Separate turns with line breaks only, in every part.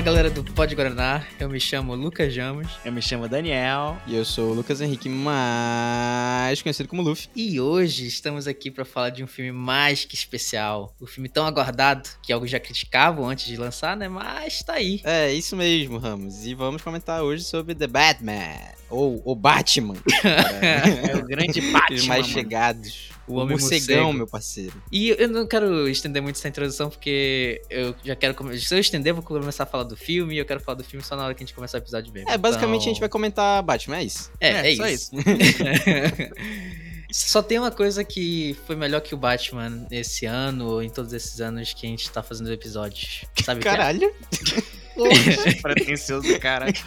Fala galera do Pod Guaraná, eu me chamo Lucas Jamos.
Eu me chamo Daniel.
E eu sou o Lucas Henrique, mais conhecido como Luffy.
E hoje estamos aqui para falar de um filme mais que especial. O um filme tão aguardado, que alguns já criticavam antes de lançar, né? Mas tá aí.
É, isso mesmo, Ramos. E vamos comentar hoje sobre The Batman. Ou o Batman.
é o grande Batman.
Os mais
mano.
chegados.
O
O
homem
morcegão,
morcego.
meu parceiro.
E eu não quero estender muito essa introdução, porque eu já quero. Se eu estender, eu vou começar a falar do filme. E eu quero falar do filme só na hora que a gente começar o episódio mesmo.
É, basicamente
Então-
a gente vai comentar Batman, é isso.
É, é,
É, só
isso. Só tem uma coisa que foi melhor que o Batman esse ano, ou em todos esses anos que a gente tá fazendo episódios. Sabe o que é?
Pretencioso, cara.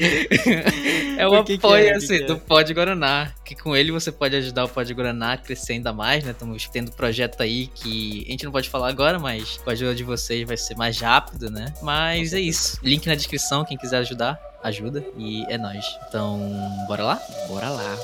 É o
que que
apoio,
é?
Assim,
que é?
do Pod Guaraná. Que com ele você pode ajudar o Pod Guaraná a crescer ainda mais, né? Estamos tendo projeto aí que a gente não pode falar agora, mas com a ajuda de vocês vai ser mais rápido, né? Mas é isso. Link na descrição, quem quiser ajudar, ajuda. E é nóis. Então, bora lá?
Bora lá.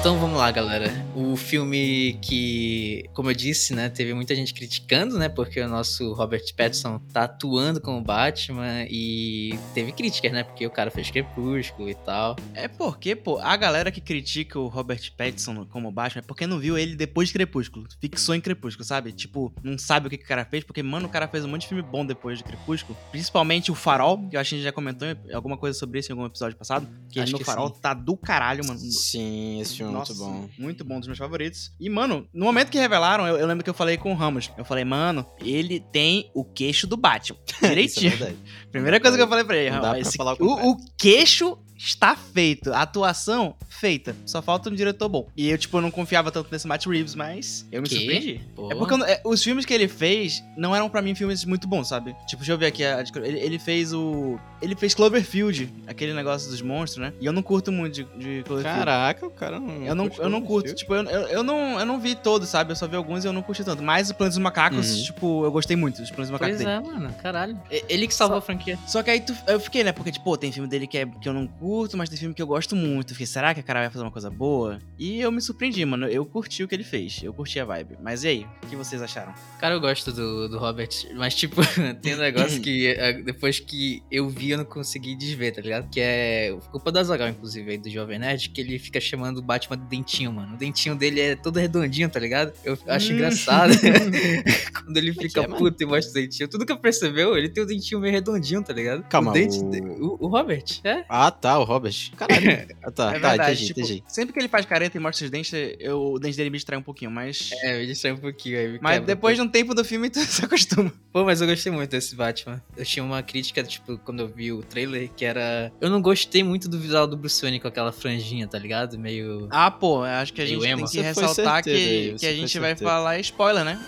Então vamos lá, galera. O filme que, como eu disse, né, teve muita gente criticando, né, porque o nosso Robert Pattinson tá atuando como Batman e teve críticas, né, porque o cara fez Crepúsculo e tal.
É porque, pô, a galera que critica o Robert Pattinson como Batman é porque não viu ele depois de Crepúsculo. Fixou em Crepúsculo, sabe? Tipo, não sabe o que, que o cara fez, porque, mano, o cara fez um monte de filme bom depois de Crepúsculo. Principalmente o Farol, que eu acho que a gente já comentou alguma coisa sobre isso em algum episódio passado. Que
Acho
no
que
Farol
sim.
tá do caralho, mano.
Sim, esse filme é
Nossa,
muito bom.
Muito bom, dos meus favoritos. E, mano, no momento que revelaram, eu, eu lembro que eu falei com o Ramos. Eu falei, mano, ele tem o queixo do Batman.
É
Direitinho.
verdade.
Primeira coisa que eu falei pra ele, Ramos. esse-
falar o
o queixo está feito. A atuação, feita. Só falta um diretor bom. E eu, tipo, eu não confiava tanto nesse Matt Reeves, mas eu me
Que?
surpreendi.
Pô.
É porque eu é, os filmes que ele fez não eram pra mim filmes muito bons, sabe? Tipo, deixa eu ver aqui. a- ele, ele fez o. Ele fez Cloverfield, aquele negócio dos monstros, né? E eu não curto muito de, de Cloverfield.
Caraca, o cara não.
Eu não, eu não curto, tipo, eu, eu, eu não, eu não vi todos, sabe? Eu só vi alguns e eu não curti tanto. Mas o Planos dos Macacos,
Uhum.
tipo, eu gostei muito dos Planos dos Macacos
Pois
dele.
é, mano, caralho. Ele que salvou a franquia.
Só que aí tu- eu fiquei, né? Porque, tipo, pô, tem filme dele que, é, que eu não curto, mas tem filme que eu gosto muito. Eu Fiquei, será que o cara vai fazer uma coisa boa? E eu me surpreendi, mano. Eu curti o que ele fez. Eu curti a vibe. Mas e aí? O que vocês acharam?
Cara, eu gosto do, do Robert, mas tipo, tem um negócio que é, depois que eu vi eu não consegui desver, tá ligado? Que é culpa do Azagal, inclusive, aí do Jovem Nerd, que ele fica chamando o Batman de dentinho, mano. O dentinho dele é todo redondinho, tá ligado? Eu acho
Hum.
engraçado quando ele fica
é,
puto e mostra o dentinho. Tudo que percebeu, ele tem o dentinho meio redondinho, tá ligado?
Calma,
o, dente,
o-
de- o... o Robert, é?
Ah, tá, o Robert. Caralho. Ah, tá,
é
tá, entendi,
tipo,
entendi.
sempre que ele faz careta e mostra os dentes, eu, o dente dele me distrai um pouquinho, mas.
É, me distrai um pouquinho aí.
Mas depois de um tempo do filme, tu se acostuma.
Pô, mas eu gostei muito desse Batman. Eu tinha uma crítica, tipo, quando eu vi o trailer, que era. Eu não gostei muito do visual do Bruce Wayne com aquela franjinha, tá ligado? Meio.
Ah, pô, acho que a gente tem que
Você
ressaltar
certeiro
que, que a gente vai falar spoiler, né?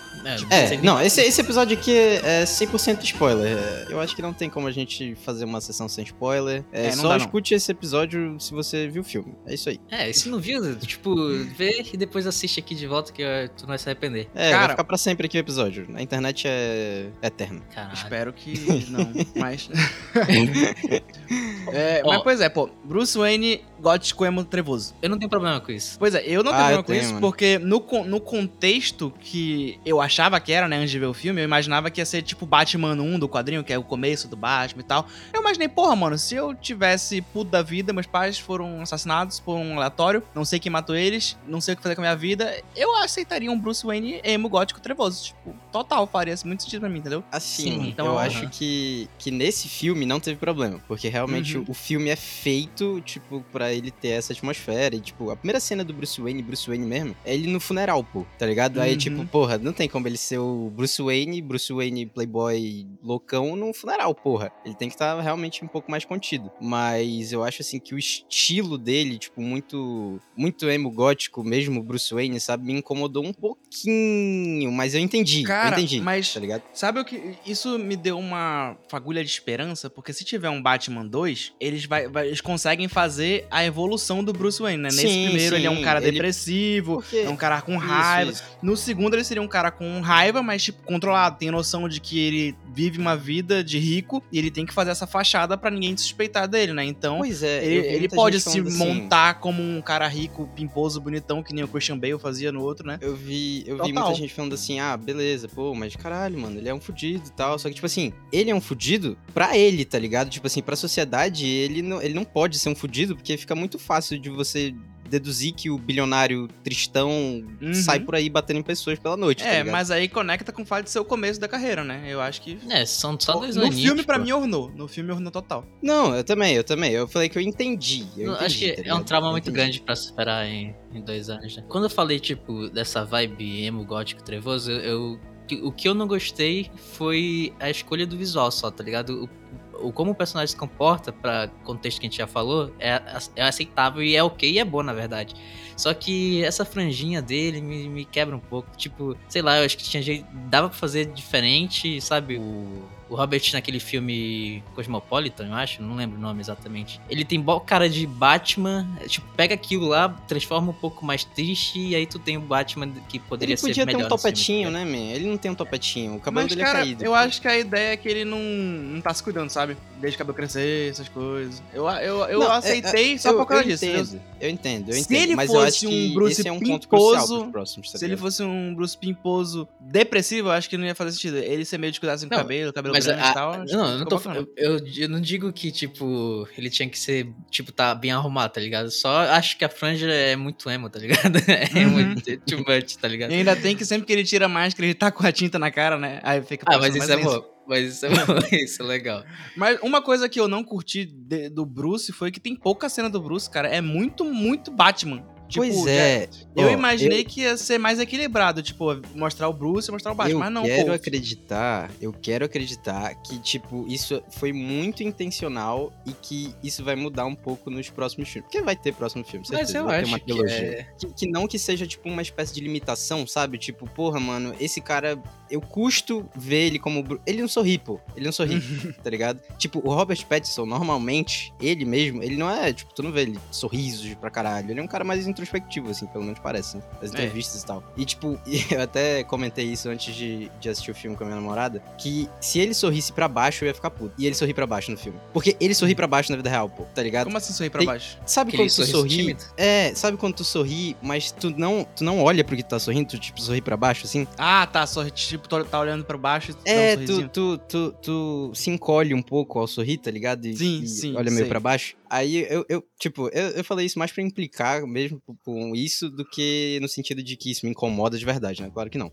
É,
É, não, esse, esse episódio aqui é é 100% spoiler. É, Eu acho que não tem como a gente fazer uma sessão sem spoiler. É,
É,
só escute esse episódio se você viu o filme. É isso aí.
É, e se não viu, tipo, vê e depois assiste aqui de volta que tu não vai se arrepender.
É,
Cara-
vai ficar pra sempre aqui o episódio. A internet é eterna.
Caralho.
Espero que não, mas. É, mas, pois é, pô, Bruce Wayne, gótico emo trevoso.
Eu não tenho problema com isso.
Pois é, eu não
Ah,
tenho problema com
tenho,
isso,
mano.
porque no, no contexto que eu achava que era, né, antes de ver o filme, eu imaginava que ia ser tipo Batman 1 do quadrinho, que é o começo do Batman e tal. Eu imaginei, porra, mano, se eu tivesse puto da vida, meus pais foram assassinados por um aleatório, não sei quem matou eles, não sei o que fazer com a minha vida, eu aceitaria um Bruce Wayne emo gótico trevoso. Tipo, total, faria muito sentido pra mim, entendeu?
Assim,
Sim,
então,
eu acho que, que nesse filme não teve problema. Porque realmente
Uhum.
o filme é feito, tipo, pra ele ter essa atmosfera. E, tipo, a primeira cena do Bruce Wayne, Bruce Wayne mesmo, é ele no funeral, pô, tá ligado? Aí,
Uhum.
tipo, porra, não tem como ele ser o Bruce Wayne, Bruce Wayne playboy loucão num funeral, porra. Ele tem que estar realmente um pouco mais contido. Mas eu acho, assim, que o estilo dele, tipo, muito, muito emo gótico mesmo, Bruce Wayne, sabe? Me incomodou um pouquinho, mas eu entendi,
Cara,
eu entendi,
mas-
tá ligado?
Sabe o que? Isso me deu uma fagulha de esperança, porque se tiver um Batman 2, eles, vai, vai- eles conseguem fazer a evolução do Bruce Wayne, né? Nesse
Sim,
primeiro ele é um
sim,
cara
ele-
depressivo,
Porque-
é um cara com
Isso,
raiva.
isso.
No segundo ele seria um cara com raiva, mas tipo, controlado, tem noção de que ele vive uma vida de rico e ele tem que fazer essa fachada pra ninguém suspeitar dele, né? Então,
Pois é,
ele,
vi
ele pode se
assim,
montar como um cara rico, pimposo, bonitão, que nem o Christian Bale fazia no outro, né?
Eu vi, eu vi
Total.
muita gente falando assim, ah, beleza, pô, mas caralho, mano, ele é um fudido e tal. Só que, tipo assim, ele é um fudido pra ele, tá ligado? Tipo assim, pra sociedade, ele não, ele não pode ser um fudido, porque fica muito fácil de você deduzir que o bilionário tristão
Uhum.
sai por aí batendo em pessoas pela noite, tá
É,
ligado?
mas aí conecta com o fato de ser o começo da carreira, né? Eu acho que.
É, são só dois
no
aninhos.
filme, pra
pô.
mim, ornou. No filme, ornou total.
Não, eu também, eu também. Eu falei que eu entendi. Eu
Não,
entendi,
acho que
tá
é um trauma
Eu
muito
entendi.
grande pra superar em, em dois anos, né? Quando eu falei, tipo, dessa vibe emo gótico trevoso, eu, eu- que- o que eu não gostei foi a escolha do visual só, tá ligado? O, o- como o personagem se comporta, pra contexto que a gente já falou, é, é aceitável e é ok e é bom, na verdade. Só que essa franjinha dele me, me quebra um pouco. Tipo, sei lá, eu acho que tinha jeito. Dava pra fazer diferente, sabe? O, o Robert naquele filme Cosmopolitan, eu acho, não lembro o nome exatamente. Ele tem bo- cara de Batman, é, tipo, pega aquilo lá, transforma um pouco mais triste, e aí tu tem o Batman que poderia
Ele podia
ser
ter
melhor.
um
filme,
topetinho,
tá ligado?
né, man? Ele não tem um topetinho. O cabelo
Mas,
dele
cara,
é caído.
eu acho que a ideia é que ele não, não tá se cuidando, sabe? Deixa o cabelo crescer, essas coisas. Eu, eu, eu
Não, é-
aceitei só
eu,
por causa
eu
disso.
entendo, eu entendo, eu
Se
entendo.
ele
mas eu acho
fosse um
que
Bruce
esse é um ponto crucial
Pimposo,
pros próximos, tá
Se ele fosse um Bruce Pimposo depressivo, eu acho que não ia fazer sentido. Ele ser meio descuidado assim com o cabelo, cabelo
Mas
grande
a-
e tal. acho
não, eu não, tô, eu, eu, eu não digo que, tipo, ele tinha que ser, tipo, tá bem arrumado, tá ligado? Só acho que a franja é muito emo, tá ligado? É
Uhum.
muito too much, tá ligado?
E ainda tem que sempre que ele tira a máscara, ele tá com a tinta na cara, né? Aí fica
Ah, mas isso é
tenso.
bom. Mas isso é bom, isso é legal.
Mas uma coisa que eu não curti de- do Bruce foi que tem pouca cena do Bruce, cara. É muito, muito Batman. Tipo,
pois
já-
é.
Eu
Ó,
imaginei que ia ser mais equilibrado, tipo, mostrar o Bruce e mostrar o Batman,
eu
mas não,
quero
pô.
acreditar, eu quero acreditar que, tipo, isso foi muito intencional e que isso vai mudar um pouco nos próximos filmes. Porque vai ter próximo filme,
Mas
certeza.
eu
vai ter
acho
uma
que
trilogia.
é...
Que, que não que seja, tipo, uma espécie de limitação, sabe? Tipo, porra, mano, esse cara, eu custo ver ele como. Ele não sorri, pô. Ele não sorri, tá ligado? Tipo, o Robert Pattinson, normalmente, ele mesmo, ele não é, tipo, tu não vê ele sorrisos pra caralho. Ele é um cara mais introspectivo, assim, pelo menos parece, né? As
É.
entrevistas e tal. E, tipo, eu até comentei isso antes de, de assistir o filme com a minha namorada, que se ele sorrisse pra baixo, eu ia ficar puto. E ele sorri pra baixo no filme. Porque ele sorri pra baixo na vida real, pô, tá ligado?
Como assim sorrir pra
Tem-
baixo?
Sabe
Aquele
quando tu sorri?
tímido?
É, sabe quando tu sorri, mas tu não, tu não olha pro que tu tá sorrindo, tu tipo sorri pra baixo, assim?
Ah, tá, sorri, tipo, tá olhando pra baixo e
É,
um
tu, tu, tu, tu se encolhe um pouco ao sorrir, tá ligado? E,
Sim,
e
sim,
olha meio pra baixo. Aí eu, eu tipo, eu, eu falei isso mais pra implicar mesmo com isso do que no sentido de que isso me incomoda de verdade, né? Claro que não.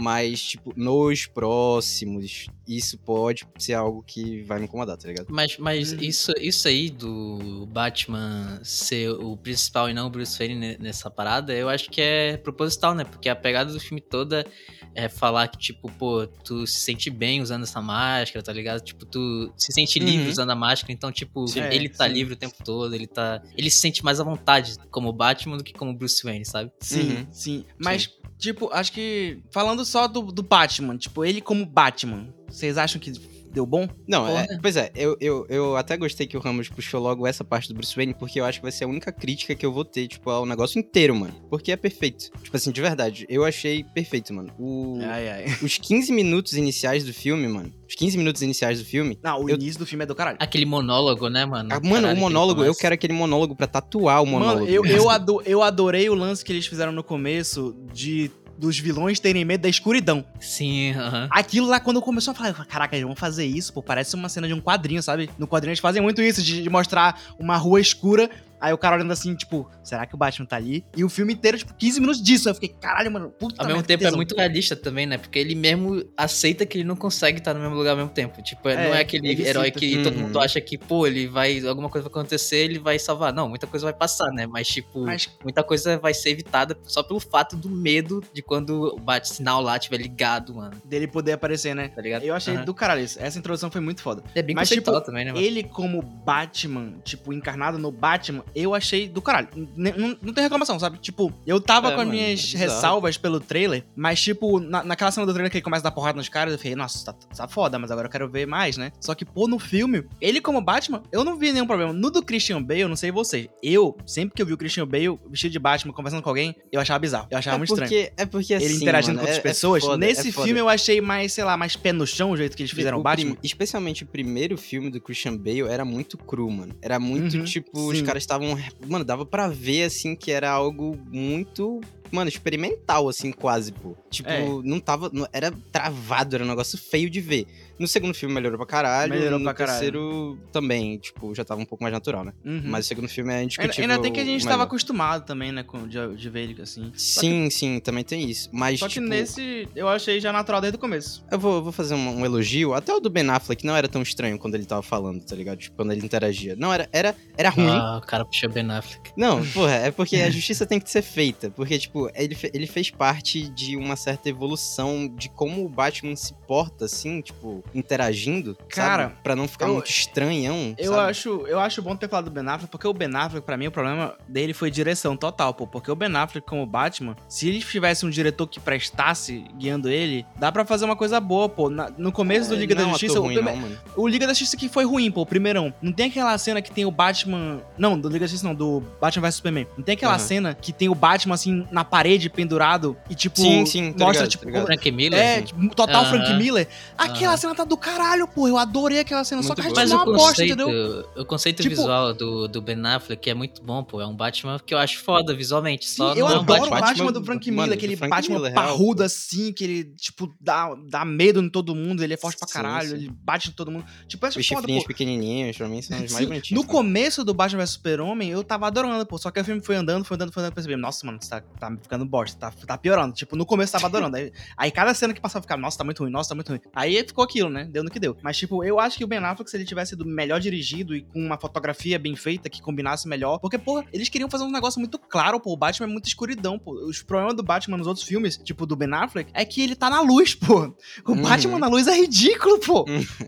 Mas, tipo, nos próximos, isso pode ser algo que vai me incomodar, tá ligado?
Mas, mas
Uhum.
isso, isso aí do Batman ser o principal e não o Bruce Wayne ne- nessa parada, eu acho que é proposital, né? Porque a pegada do filme toda é falar que, tipo, pô, tu se sente bem usando essa máscara, tá ligado? Tipo, tu se sente livre
Uhum.
usando a máscara, então, tipo,
Sim.
ele tá
É, sim.
livre o tempo todo, ele tá. Ele se sente mais à vontade como Batman do que como Bruce Wayne, sabe?
Sim,
Uhum.
sim. Mas, tipo, acho que. Falando só do, do Batman, tipo, ele como Batman, vocês acham que deu bom?
Não, é- pois é, eu, eu, eu até gostei que o Ramos puxou logo essa parte do Bruce Wayne, porque eu acho que vai ser a única crítica que eu vou ter, tipo, ao negócio inteiro, mano. Porque é perfeito. Tipo assim, de verdade, eu achei perfeito, mano. O,
Ai, ai.
Os 15 minutos iniciais do filme, mano. Os 15 minutos iniciais do filme.
Não, o
Eu-
início do filme é do caralho.
Aquele monólogo, né, mano?
Ah, mano,
Caralho,
o monólogo, eu quero aquele monólogo pra tatuar o monólogo.
Mano, eu, eu, ado- eu adorei o lance que eles fizeram no começo de dos vilões terem medo da escuridão.
Sim, aham.
Aquilo lá, quando começou a falar, caraca, eles vão fazer isso, pô, parece uma cena de um quadrinho, sabe? No quadrinho eles fazem muito isso, de, de mostrar uma rua escura, aí o cara olhando assim, tipo, será que o Batman tá ali? E o filme inteiro, tipo, 15 minutos disso. Aí eu fiquei, caralho, mano, puta
Ao mesmo tempo é
tesão.
muito realista também, né? Porque ele mesmo aceita que ele não consegue estar no mesmo lugar ao mesmo tempo. Tipo,
É,
não é aquele
ele
herói
cita.
que todo
Uhum.
mundo acha que, pô, ele vai. Alguma coisa vai acontecer, ele vai salvar. Não, muita coisa vai passar, né? Mas, tipo,
Mas,
muita coisa vai ser evitada só pelo fato do medo de quando o bate-sinal lá estiver ligado, mano.
dele poder aparecer, né?
Tá ligado?
Eu achei
Aham.
do caralho isso. Essa introdução foi muito foda.
É bem
Mas, tipo,
também, né, mano?
Ele, como Batman, tipo, encarnado no Batman, eu achei do caralho. N- Não, não tem reclamação, sabe? Tipo, eu tava
É,
com as
mano, é
minhas
bizarro.
ressalvas pelo trailer, mas, tipo, na, naquela cena do trailer que ele começa a dar porrada nos caras, eu falei, nossa, tá, tá foda, mas agora eu quero ver mais, né? Só que, pô, no filme, ele como Batman, eu não vi nenhum problema. No do Christian Bale, eu não sei vocês, eu, sempre que eu vi o Christian Bale vestido de Batman conversando com alguém, eu achava bizarro. Eu achava
É
muito estranho.
porque, é porque assim,
Ele interagindo
mano,
com outras
é- é
pessoas.
foda,
Nesse
é
filme eu achei mais, sei lá, mais pé no chão o jeito que eles fizeram o Batman.
especialmente o primeiro filme do Christian Bale era muito cru, mano. Era muito,
Uhum,
tipo, os
sim.
caras estavam. Mano, dava pra ver, assim, que era algo muito. Mano, experimental, assim, quase, pô. Tipo,
É.
não tava. não- era travado, era um negócio feio de ver. No segundo filme melhorou pra caralho.
Melhorou
no
pra caralho.
terceiro também, tipo, já tava um pouco mais natural, né?
Uhum.
Mas o segundo filme é
Ainda,
indiscutível.
ainda tem que a gente
melhor.
tava acostumado também, né, com, de, de ver ele assim. Só que-
Sim, sim, também tem isso. Mas,
Só que
tipo,
nesse eu achei já natural desde o começo.
Eu vou, vou fazer um, um elogio. Até o do Ben Affleck não era tão estranho quando ele tava falando, tá ligado? Tipo, quando ele interagia. Não, era, era, era ruim.
Ah, o cara puxou Ben Affleck.
Não, porra, é porque a justiça tem que ser feita. Porque, tipo, ele, fe- ele fez parte de uma certa evolução de como o Batman se porta, assim, tipo, interagindo.
Cara,
sabe? Pra não ficar
eu-
muito estranhão.
Eu
sabe?
acho, eu acho bom ter falado do Ben Affleck, porque o Ben Affleck, pra mim, o problema dele foi direção total, pô. Porque o Ben Affleck, como Batman, se ele tivesse um diretor que prestasse guiando ele, dá pra fazer uma coisa boa, pô. Na- no começo do
É,
Liga
não é
da
um
Justiça,
ator
o,
ruim,
prime-
não,
o Liga da Justiça que foi ruim, pô, o primeirão. Não tem aquela cena que tem o Batman. Não, do Liga da Justiça não, do Batman vs Superman. Não tem aquela
Aham.
cena que tem o Batman, assim, na parede, pendurado, e tipo.
Sim, sim, tô
mostra,
ligado,
tipo,
ligado.
Frank Miller.
É,
assim.
total
Aham.
Frank Miller. Aquela
Aham.
cena tá do caralho, pô. Eu adorei aquela cena. Só
Muito
que a gente.
Mas
não é
o
uma bosta,
conceito,
entendeu?
o conceito
Tipo-
visual do, do Ben Affleck é muito bom, pô. É um Batman que eu acho foda visualmente.
Sim,
Só
eu
não é um
adoro o
Batman.
Batman, do Frank Miller, aquele
Frank
Batman
Miller, real,
parrudo
pô.
assim, que ele, tipo, dá, dá medo em todo mundo, ele é forte pra caralho,
sim.
ele bate em todo mundo. Tipo, essa
Os
foda,
chifrinhos
pô.
pequenininhos, pra mim, são os mais bonitinhos.
no começo do Batman vs Super-Homem, eu tava adorando, pô. Só que o filme foi andando, foi andando, foi andando, percebi, nossa, mano, tá, tá ficando bosta, tá, tá piorando. Tipo, no começo eu tava adorando. Aí, aí cada cena que passava, ficava, nossa, tá muito ruim, nossa, tá muito ruim. Aí ficou aquilo, né? Deu no que deu. Mas, tipo, eu acho que o Ben Affleck, se ele tivesse sido melhor dirigido e com uma fotografia bem feita, que combinasse melhor. Porque, porra, eles queriam fazer um negócio muito claro, pô. O Batman é muita escuridão, pô. Os problemas do Batman nos outros filmes, tipo do Ben Affleck, é que ele tá na luz, pô. O
Uhum.
Batman na luz é ridículo, pô.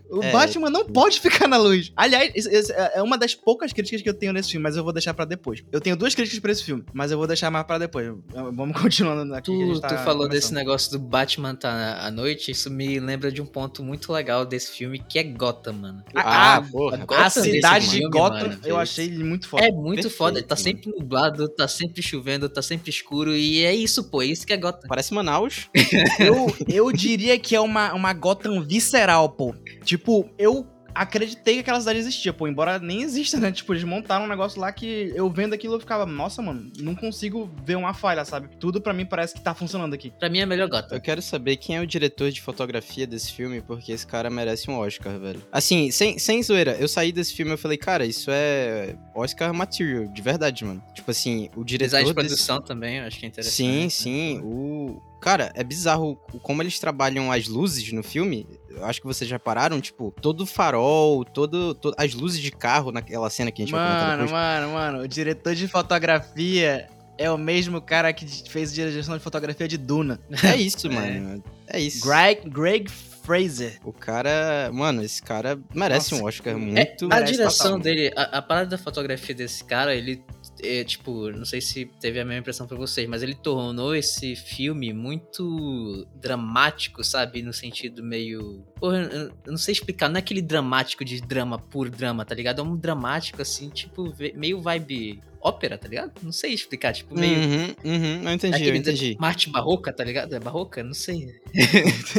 O
É.
Batman não pode ficar na luz. Aliás, é é uma das poucas críticas que eu tenho nesse filme, mas eu vou deixar pra depois. Eu tenho duas críticas pra esse filme, mas eu vou deixar mais pra depois. Vamos continuando aqui.
Tu,
tá
tu falou desse negócio do Batman tá à noite, isso me lembra de um ponto muito legal desse filme, que é Gotham, mano.
Ah,
Ah, porra.
Gotham
A cidade de
filme,
Gotham,
mano.
eu achei ele muito foda.
É muito
Perfeito,
foda, tá sempre nublado, tá sempre chovendo, tá sempre escuro, e é isso, pô, é isso que é Gotham.
Parece Manaus.
Eu, eu diria que é uma, uma Gotham visceral, pô. Tipo, eu acreditei que aquela cidade existia, pô. Embora nem exista, né? Tipo, eles montaram um negócio lá que eu vendo aquilo eu ficava, nossa, mano, não consigo ver uma falha, sabe? Tudo pra mim parece que tá funcionando aqui.
Pra mim é melhor Gotham.
Eu quero saber quem é o diretor de fotografia desse filme, porque esse cara merece um Oscar, velho. Assim, sem, sem zoeira, eu saí desse filme e falei, cara, isso é Oscar material, de verdade, mano. Tipo assim, o diretor
Design de
desse-
produção também, eu acho que é interessante.
Sim,
né?
sim. O... Cara, é bizarro como eles trabalham as luzes no filme. Eu acho que vocês já pararam, tipo, todo o farol, todo, to- as luzes de carro naquela cena que a gente vai comentar
Mano,
depois.
mano, mano, o diretor de fotografia é o mesmo cara que fez direção de fotografia de Duna.
É isso, mano. É isso.
Greg, Greg Fraser.
O cara, mano, esse cara merece
Nossa,
um Oscar
é-
muito.
A
merece
direção
total.
dele, a, a parada da fotografia desse cara, ele, é, tipo, não sei se teve a mesma impressão pra vocês, mas ele tornou esse filme muito dramático, sabe? No sentido meio. Porra, eu, não sei explicar, não é aquele dramático de drama, puro drama, tá ligado? É um dramático, assim, tipo, meio vibe ópera, tá ligado? Não sei explicar, tipo, meio.
Uhum, uhum, eu entendi, eu entendi.
uma arte barroca, tá ligado? É barroca? Não sei.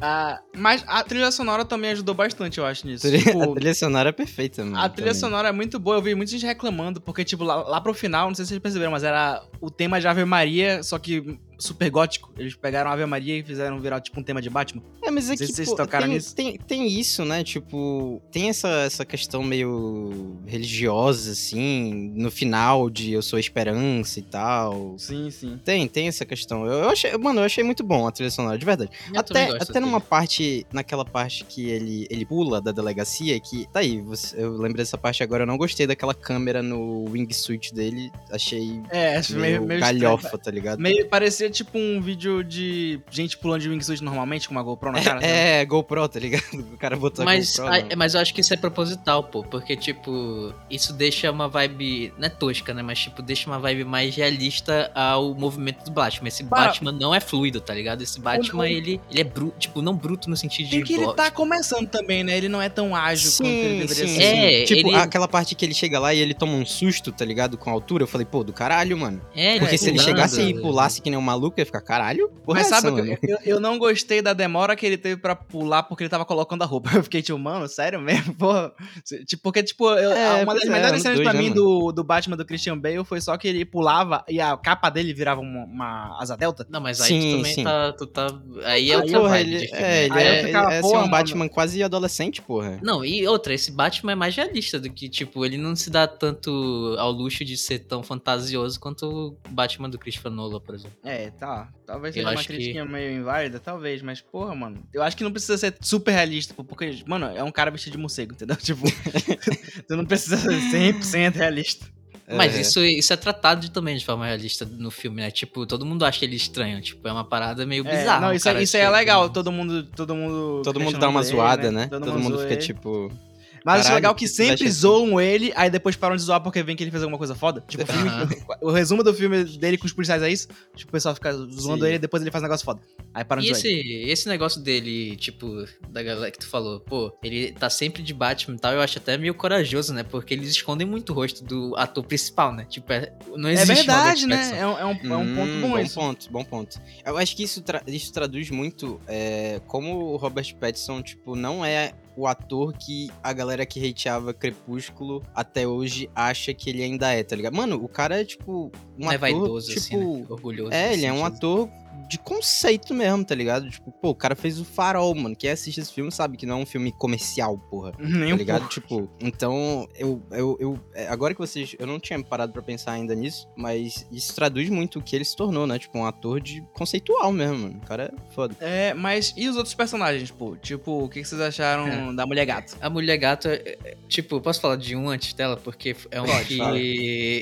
Ah, mas a trilha sonora também ajudou bastante, eu acho, nisso.
A trilha-
Tipo,
A trilha sonora é perfeita, mano.
A trilha
também.
sonora é muito boa, eu vi muita gente reclamando, porque, tipo, lá, lá pro final, não sei se vocês perceberam, mas era o tema de Ave Maria, só que super gótico. Eles pegaram Ave Maria e fizeram virar, tipo, um tema de Batman.
É, mas é que
vocês
pô,
tocaram
tem,
nisso.
tem, tem isso, né? Tipo, tem essa, essa questão meio religiosa, assim, no final de Eu Sou a Esperança e tal.
Sim, sim.
Tem, tem essa questão. Eu, eu achei, mano, eu achei muito bom a trilha sonora, de verdade.
Eu
até
gosto
até numa
trilha.
parte, naquela parte que ele, ele pula da delegacia, que tá aí, você- eu lembrei dessa parte agora, eu não gostei daquela câmera no wingsuit dele, achei
É, acho
meio,
meio, meio
galhofa,
estranho.
tá ligado?
Meio parecia, tipo um vídeo de gente pulando de wingsuit normalmente, com uma GoPro na cara. sabe?
É, é, GoPro, tá ligado? O cara botou
Mas,
a GoPro.
a- mas eu acho que isso é proposital, pô. Porque, tipo, isso deixa uma vibe. Não é tosca, né? Mas, tipo, deixa uma vibe mais realista ao movimento do Batman. Esse
Para.
Batman não é fluido, tá ligado? Esse Batman, ele, ele é bruto. Tipo, não bruto no sentido
Tem
de.
que ele tá começando também, né? Ele não é tão ágil quanto ele deveria
sim,
ser.
É,
Tipo,
ele-
aquela parte que ele chega lá e ele toma um susto, tá ligado? Com a altura, eu falei, pô, do caralho, mano.
É,
Porque
ele
se ele
pulando.
chegasse e pulasse que nem um maluco, ia ficar caralho. Porra,
Mas
é
sabe, que eu, eu não gostei da demora que ele teve pra pular porque ele tava colocando a roupa. Eu fiquei tipo, mano, sério mesmo? Porra. Tipo, porque, tipo, eu-
É,
uma das
é,
melhores cenas pra
né,
mim
mano?
do, do Batman do Christian Bale foi só que ele pulava e a capa dele virava uma, uma asa delta.
Não, mas aí
Sim,
tu também
sim.
tá, tu tá. Aí é outra
porra,
vibe
ele,
de filme.
é, ele
Aí eu
é,
ficava,
ele é assim,
porra,
um
mano.
Batman quase adolescente, porra.
Não, e outra, esse Batman é mais realista do que, tipo, ele não se dá tanto ao luxo de ser tão fantasioso quanto o Batman do Christopher Nolan, por exemplo.
É, tá. Talvez
Eu
seja uma
acho que-
meio inválida, talvez, mas porra, mano. Eu acho que não precisa ser super realista, porque, mano, é um cara vestido de morcego, entendeu? Tipo, tu não precisa ser 100% realista.
Mas
É.
isso, isso é tratado de- também de forma realista no filme, né? Tipo, todo mundo acha ele estranho. Tipo, é uma parada meio
É,
bizarra.
não, isso, é- isso aí é
chega-
legal, todo mundo, todo mundo
Todo mundo dá uma
ele,
zoada, né? Todo,
mundo
mundo
zoa
fica
ele.
tipo.
Mas acho
Caralho,
legal que sempre
flecha
zoam ele, aí depois param de zoar porque vem que ele fez alguma coisa foda. Tipo, o, filme- o resumo do filme dele com os policiais é isso. Tipo, o pessoal fica zoando
Sim.
ele e depois ele faz um negócio foda. Aí param de
E
zoar ele.
esse, esse negócio dele, tipo, da galera que tu falou, pô, ele tá sempre de Batman e tal, eu acho até meio corajoso, né? Porque eles escondem muito o rosto do ator principal, né? Tipo, é, não
É
existe
verdade,
Robert
né? É um, é um, é um ponto
Hum,
bom,
bom
isso.
ponto, bom ponto. Eu acho que isso, tra- isso traduz muito é, como o Robert Pattinson, tipo, não é o ator que a galera que hateava Crepúsculo até hoje acha que ele ainda é, tá ligado? Mano, o cara é, tipo, um
é
ator,
vaidoso,
tipo...
assim, né? Orgulhoso.
É, ele é um
sentido.
ator de conceito mesmo, tá ligado? Tipo, pô, o cara fez o Farol, mano. Quem assiste esse filme sabe que não é um filme comercial, porra.
Nem
Tá
um
ligado?
pouco.
Tipo, então, eu, eu, eu. é, Agora que vocês. Eu não tinha parado pra pensar ainda nisso, mas isso traduz muito o que ele se tornou, né? Tipo, um ator de conceitual mesmo, mano. O cara é foda.
É, mas e os outros personagens, pô? Tipo, o que vocês acharam
É.
da Mulher Gato?
A Mulher Gato, é- é- tipo, posso falar de um antes dela? Porque é um
Pode,
que
fala.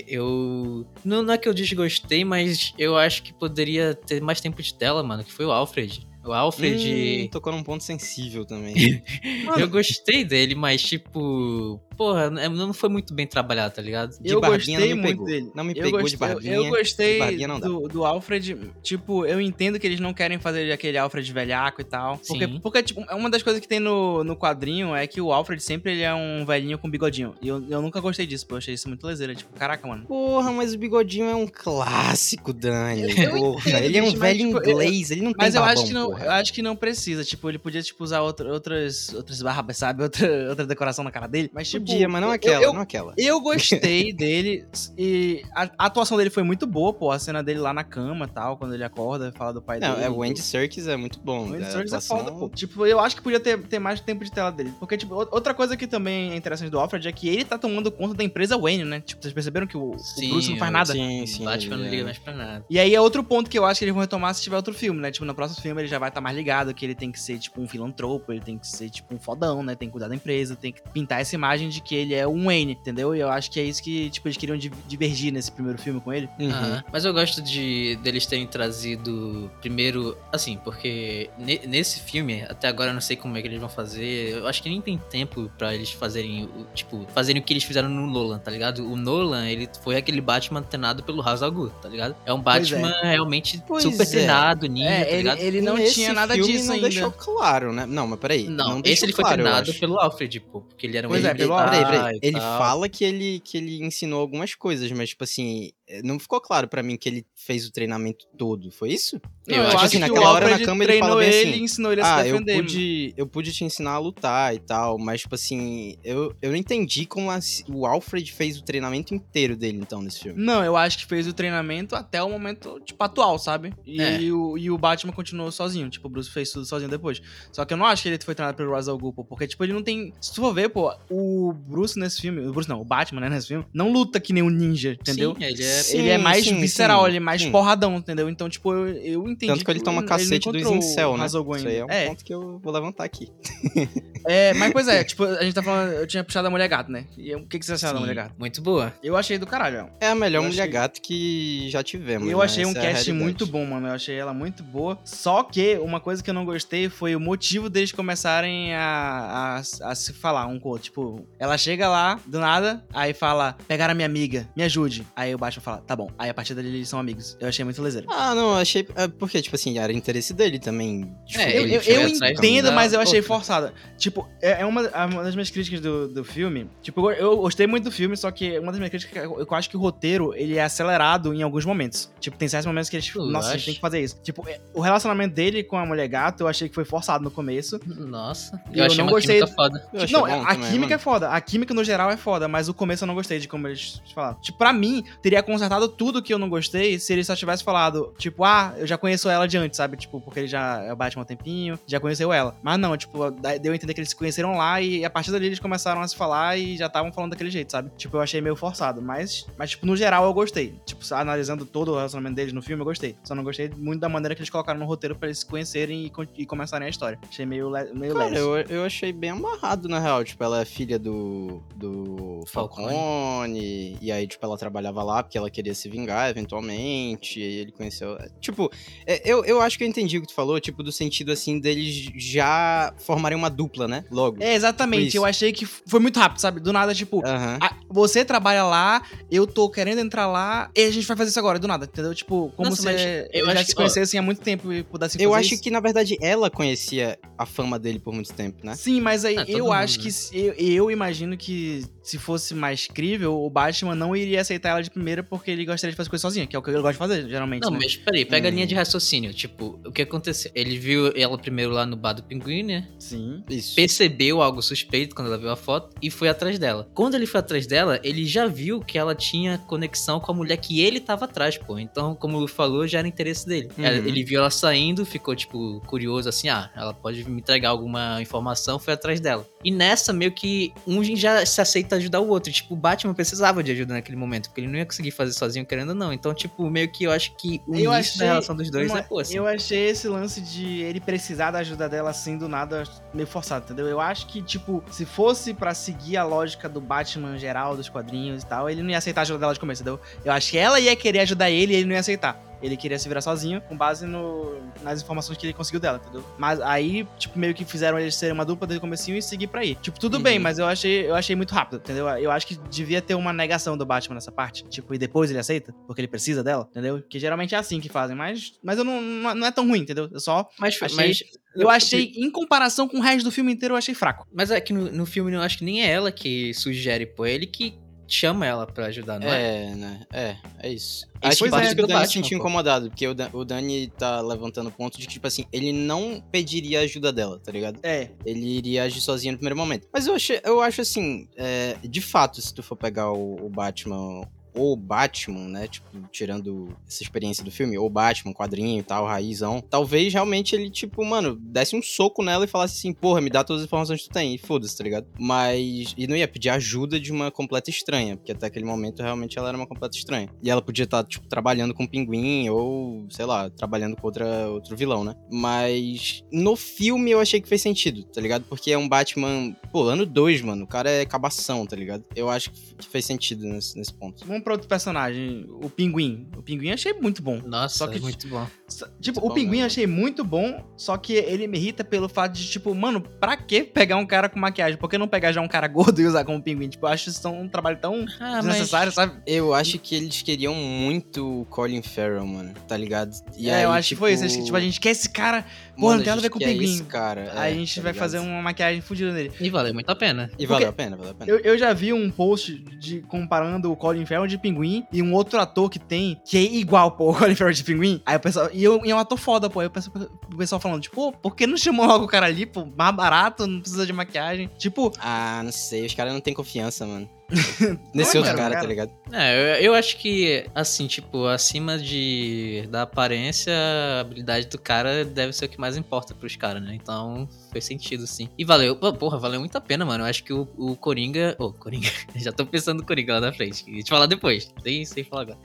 eu. Não, não é que eu desgostei, mas eu acho que poderia ter mais tempo de tela, mano, que foi o Alfred. O Alfred.
Hum, tocou num ponto sensível também.
eu gostei dele, mas, tipo. Porra, é- não foi muito bem trabalhado, tá ligado?
De
eu
barbinha
gostei
não me
muito
pegou.
dele.
Não me
Eu
pegou
gostei-
de barbinha.
Eu, eu gostei do, do Alfred. Tipo, eu entendo que eles não querem fazer aquele Alfred velhaco e tal. Porque,
Sim.
porque tipo, uma das coisas que tem no, no quadrinho é que o Alfred sempre ele é um velhinho com bigodinho. E eu, eu nunca gostei disso, pô. Eu achei isso muito lezeira. Tipo, caraca, mano.
Porra, mas o bigodinho é um clássico, Dani.
Eu
Porra, ele é um
mas,
velho
tipo, eu-
inglês, ele não
Mas
tem
eu
babão,
acho que não,
porra.
eu acho que não precisa. Tipo, ele podia tipo usar outra, outras outras barbas, sabe? Outra, outra decoração na cara dele. Mas tipo,
Podia, mas não
eu-
aquela,
eu,
não aquela.
Eu gostei dele e a, a atuação dele foi muito boa, pô. A cena dele lá na cama tal, quando ele acorda, fala do pai
Não,
dele.
é, o Andy Serkis é muito bom.
O Andy Serkis é foda, pô. Tipo, eu acho que podia ter, ter mais tempo de tela dele. Porque, tipo, ou- outra coisa que também é interessante do Alfred é que ele tá tomando conta da empresa Wayne, né? Tipo, vocês perceberam que o, o
Sim,
Bruce não faz nada?
Sim, sim.
Batman não
ele
liga
é-
mais pra nada.
E aí é outro ponto que eu acho que eles vão retomar se tiver outro filme, né? Tipo, no próximo filme ele já vai estar mais ligado, que ele tem que ser, tipo, um filantropo, ele tem que ser, tipo, um fodão, né? Tem que cuidar da empresa, tem que pintar essa imagem de que ele é um Wayne, entendeu? E eu acho que é isso que, tipo, eles queriam di- divergir nesse primeiro filme com ele.
Uhum.
Aham. Mas eu gosto de deles terem trazido primeiro, assim, porque ne- nesse filme, até agora eu não sei como é que eles vão fazer. Eu acho que nem tem tempo pra eles fazerem, o- tipo, fazerem o que eles fizeram no Nolan, tá ligado? O Nolan, ele foi aquele Batman treinado pelo Ra's al tá ligado? É um
é.
Batman realmente
Pois
super
é.
treinado, ninja,
É,
tá
ele,
ligado?
ele não
Nesse
tinha nada
filme
disso
não
ainda.
deixou claro, né? Não, mas peraí.
Não, esse
deixou
ele foi
claro,
treinado pelo Alfred, pô, porque ele era um
Pois é,
militar
Peraí, peraí.
e
Ele
tal.
fala que ele, que ele ensinou algumas coisas, mas, tipo assim, não ficou claro pra mim que ele fez o treinamento todo. Foi isso?
Não,
Eu
eu,
acho
acho
assim,
que
naquela hora na cama ele
treinou
fala bem
ele
assim,
e ensinou ele a
ah,
se
eu
defender.
pude, eu pude te ensinar a lutar e tal, mas, tipo assim, eu, eu não entendi como as- o Alfred fez o treinamento inteiro dele, então, nesse filme.
Não, eu acho que fez o treinamento até o momento, tipo, atual, sabe? E,
É.
o, e o Batman continuou sozinho. Tipo, o Bruce fez tudo sozinho depois. Só que eu não acho que ele foi treinado pelo Ra's al Ghul. Porque, tipo, ele não tem... Se tu for ver, pô, o Bruce nesse filme... O Bruce não, o Batman, né, nesse filme, não luta que nem um ninja, entendeu?
Sim, ele é
Sim,
ele é mais
sim,
visceral,
sim,
ele é mais
sim.
porradão, entendeu? Então, tipo, eu, eu entendi.
Tanto que ele toma
não
cacete dos incel,
o
né? Isso aí é um
é,
ponto que eu vou levantar aqui.
é, mas pois é, tipo, a gente tá falando, eu tinha puxado a Mulher Gato, né? E o que, que você achou da Mulher Gato?
Muito boa.
Eu achei do caralho, ó.
É a melhor
Eu
mulher
achei-
gato que já tivemos.
Eu
né?
achei um
Essa é
cast
realidade.
muito bom, mano. Eu achei ela muito boa. Só que uma coisa que eu não gostei foi o motivo deles começarem a, a, a se falar um com o outro. Tipo, ela chega lá, do nada, aí fala: pegaram a minha amiga, me ajude. Aí o Batman fala: tá bom. Aí a partir dali eles são amigos. Eu achei muito lezeiro.
Ah, não, eu achei. é, Porque, tipo assim, era interesse dele também. Tipo,
É,
Eu, eu, eu entendo, mas eu achei forçada. Tipo, é, é uma, uma das minhas críticas do, do filme. Tipo, eu, eu gostei muito do filme, só que uma das minhas críticas é que eu, acho que o roteiro ele é acelerado em alguns momentos. Tipo, tem certos momentos que eles.
Tu
nossa, a gente tem que fazer isso. Tipo, é, o relacionamento dele com a mulher gato, eu achei que foi forçado no começo.
Nossa.
Eu
Eu, achei
não
uma
gostei-
química foda.
Tipo, não, a
também,
química é
mano.
foda. A química no geral é foda, mas o começo eu não gostei de como eles falaram. Tipo, pra mim, teria consertado tudo que eu não gostei se ele só tivesse falado, tipo, ah, eu já conheço ela de antes, sabe? Tipo, porque ele já é o Batman há um tempinho, já conheceu ela. Mas não, tipo, deu a entender que eles se conheceram lá e a partir dali eles começaram a se falar e já estavam falando daquele jeito, sabe? Tipo, eu achei meio forçado, mas, mas tipo, no geral eu gostei. Tipo, analisando todo o relacionamento deles no filme, eu gostei. Só não gostei muito da maneira que eles colocaram no roteiro pra eles se conhecerem e, e começarem a história. Achei meio, meio
Cara,
leve.
eu, eu achei bem amarrado, na real. Tipo, ela é filha do, do
Falcone.
Falcone. E aí, tipo, ela trabalhava lá porque ela queria se vingar, eventualmente. E aí ele conheceu... Tipo, é, eu, eu acho que eu entendi o que tu falou. Tipo, do sentido, assim, deles já formarem uma dupla, né? Logo.
É, exatamente.
isso.
Eu achei que foi muito rápido, sabe? Do nada, tipo, ah, você trabalha lá, eu tô querendo entrar lá, e a gente vai fazer isso agora, do nada, entendeu? Tipo, como
Nossa,
se eu já
acho
se conhecessem há muito tempo e pudessem fazer
Eu acho
isso.
que, na verdade, ela conhecia a fama dele por muito tempo, né?
Sim, mas aí
todo
eu
mundo,
acho
né?
que. se- Eu, eu imagino que se fosse mais crível, o Batman não iria aceitar ela de primeira porque ele gostaria de fazer coisa sozinho, que é o que ele gosta de fazer, geralmente.
Não,
né?
mas peraí, pega a
Hum.
linha de raciocínio. Tipo, o que aconteceu? Ele viu ela primeiro lá no bar do pinguim, né?
Sim.
Isso.
Percebeu algo suspeito quando ela viu a foto e foi atrás dela. Quando ele foi atrás dela, ele já viu que ela tinha conexão com a mulher que ele tava atrás, pô. Então, como o Lu falou, já era interesse dele.
Uhum.
Ela- Ele viu ela saindo, ficou, tipo, curioso assim: ah, ela pode me entregar alguma informação, foi atrás dela. E nessa, meio que um já se aceita ajudar o outro. Tipo, o Batman precisava de ajuda naquele momento, porque ele não ia conseguir fazer sozinho, querendo ou não. Então, tipo, meio que eu acho que o
Eu
início
achei
da relação dos dois
uma-
é, pô, assim.
Eu achei esse lance de ele precisar da ajuda dela assim do nada meio forçado, entendeu? Eu acho que, tipo, se fosse pra seguir a lógica do Batman geral, dos quadrinhos e tal, ele não ia aceitar a ajuda dela de começo, entendeu? Eu acho que ela ia querer ajudar ele e ele não ia aceitar. Ele queria se virar sozinho com base no, nas informações que ele conseguiu dela, entendeu? Mas aí, tipo, meio que fizeram eles serem uma dupla desde o comecinho e seguir pra aí. Tipo, tudo
Uhum.
bem, mas eu achei, eu achei muito rápido, entendeu? Eu acho que devia ter uma negação do Batman nessa parte. Tipo, e depois ele aceita, porque ele precisa dela, entendeu? Que geralmente é assim que fazem, mas, mas eu não, não, não é tão ruim, entendeu? Eu só.
Mas,
achei-
mas
Eu achei, em comparação com o resto do filme inteiro, eu achei fraco.
Mas é que no, no filme eu acho que nem é ela que sugere, pô, é ele que chama ela pra ajudar, não é?
É, né? É, é isso.
Isso
Acho que por
é,
isso que o Dani se sentiu incomodado, porque o, Dan- o Dani tá levantando o ponto de que, tipo assim, ele não pediria ajuda dela, tá ligado?
É.
Ele iria agir sozinho no primeiro momento. Mas eu, achei, eu acho assim, é, de fato, se tu for pegar o, o Batman ou Batman, né? Tipo, tirando essa experiência do filme, ou Batman, quadrinho e tal, raizão. Talvez realmente ele, tipo, mano, desse um soco nela e falasse assim, porra, me dá todas as informações que tu tem, e foda-se, tá ligado? Mas. E não ia pedir ajuda de uma completa estranha, porque até aquele momento realmente ela era uma completa estranha. E ela podia estar, tipo, trabalhando com o pinguim, ou, sei lá, trabalhando com outra, outro vilão, né? Mas no filme eu achei que fez sentido, tá ligado? Porque é um Batman, pô, ano 2, mano, o cara é cabação, tá ligado? Eu acho que fez sentido nesse, nesse ponto.
Vamos pra outro personagem, o Pinguim. O Pinguim eu achei muito bom.
Nossa,
Só que-
é muito bom.
Só- Tipo,
Muito
o
bom
Pinguim eu
mesmo.
achei muito bom, só que ele me irrita pelo fato de, tipo, mano, pra que pegar um cara com maquiagem? Por que não pegar já um cara gordo e usar como pinguim? Tipo, eu acho isso um trabalho tão
Ah,
desnecessário, sabe?
Eu acho que eles queriam muito o Colin Farrell, mano, tá ligado? E
é,
aí,
eu acho que foi isso.
tipo,
Eles, tipo, a gente quer esse cara,
mano,
não tem nada a ver com o Pinguim.
cara,
aí
é,
a gente
tá
vai
ligado?
fazer uma maquiagem fudida nele.
E valeu muito a pena.
E valeu a pena, valeu a pena.
Eu, eu já vi um post de comparando o Colin Farrell de Pinguim e um outro ator que tem, que é igual, pô, o Colin Farrell de Pinguim. Aí o pessoal, e, eu, e é um ator foda, pô. Aí o pessoal, o pessoal falando, tipo, pô, por que não chamou logo o cara ali, pô, mais barato, não precisa de maquiagem. Tipo,
Ah, não sei, os caras não têm confiança, mano. Nesse outro
cara,
cara, tá ligado?
É, eu, eu acho que, assim, tipo, acima de da aparência, a habilidade do cara deve ser o que mais importa pros caras, né? Então, fez sentido, sim. E valeu, porra, valeu muito a pena, mano. Eu acho que o, o Coringa. Ô, Coringa. Já tô pensando no Coringa lá na frente. Ia te falar depois. Nem sei falar agora.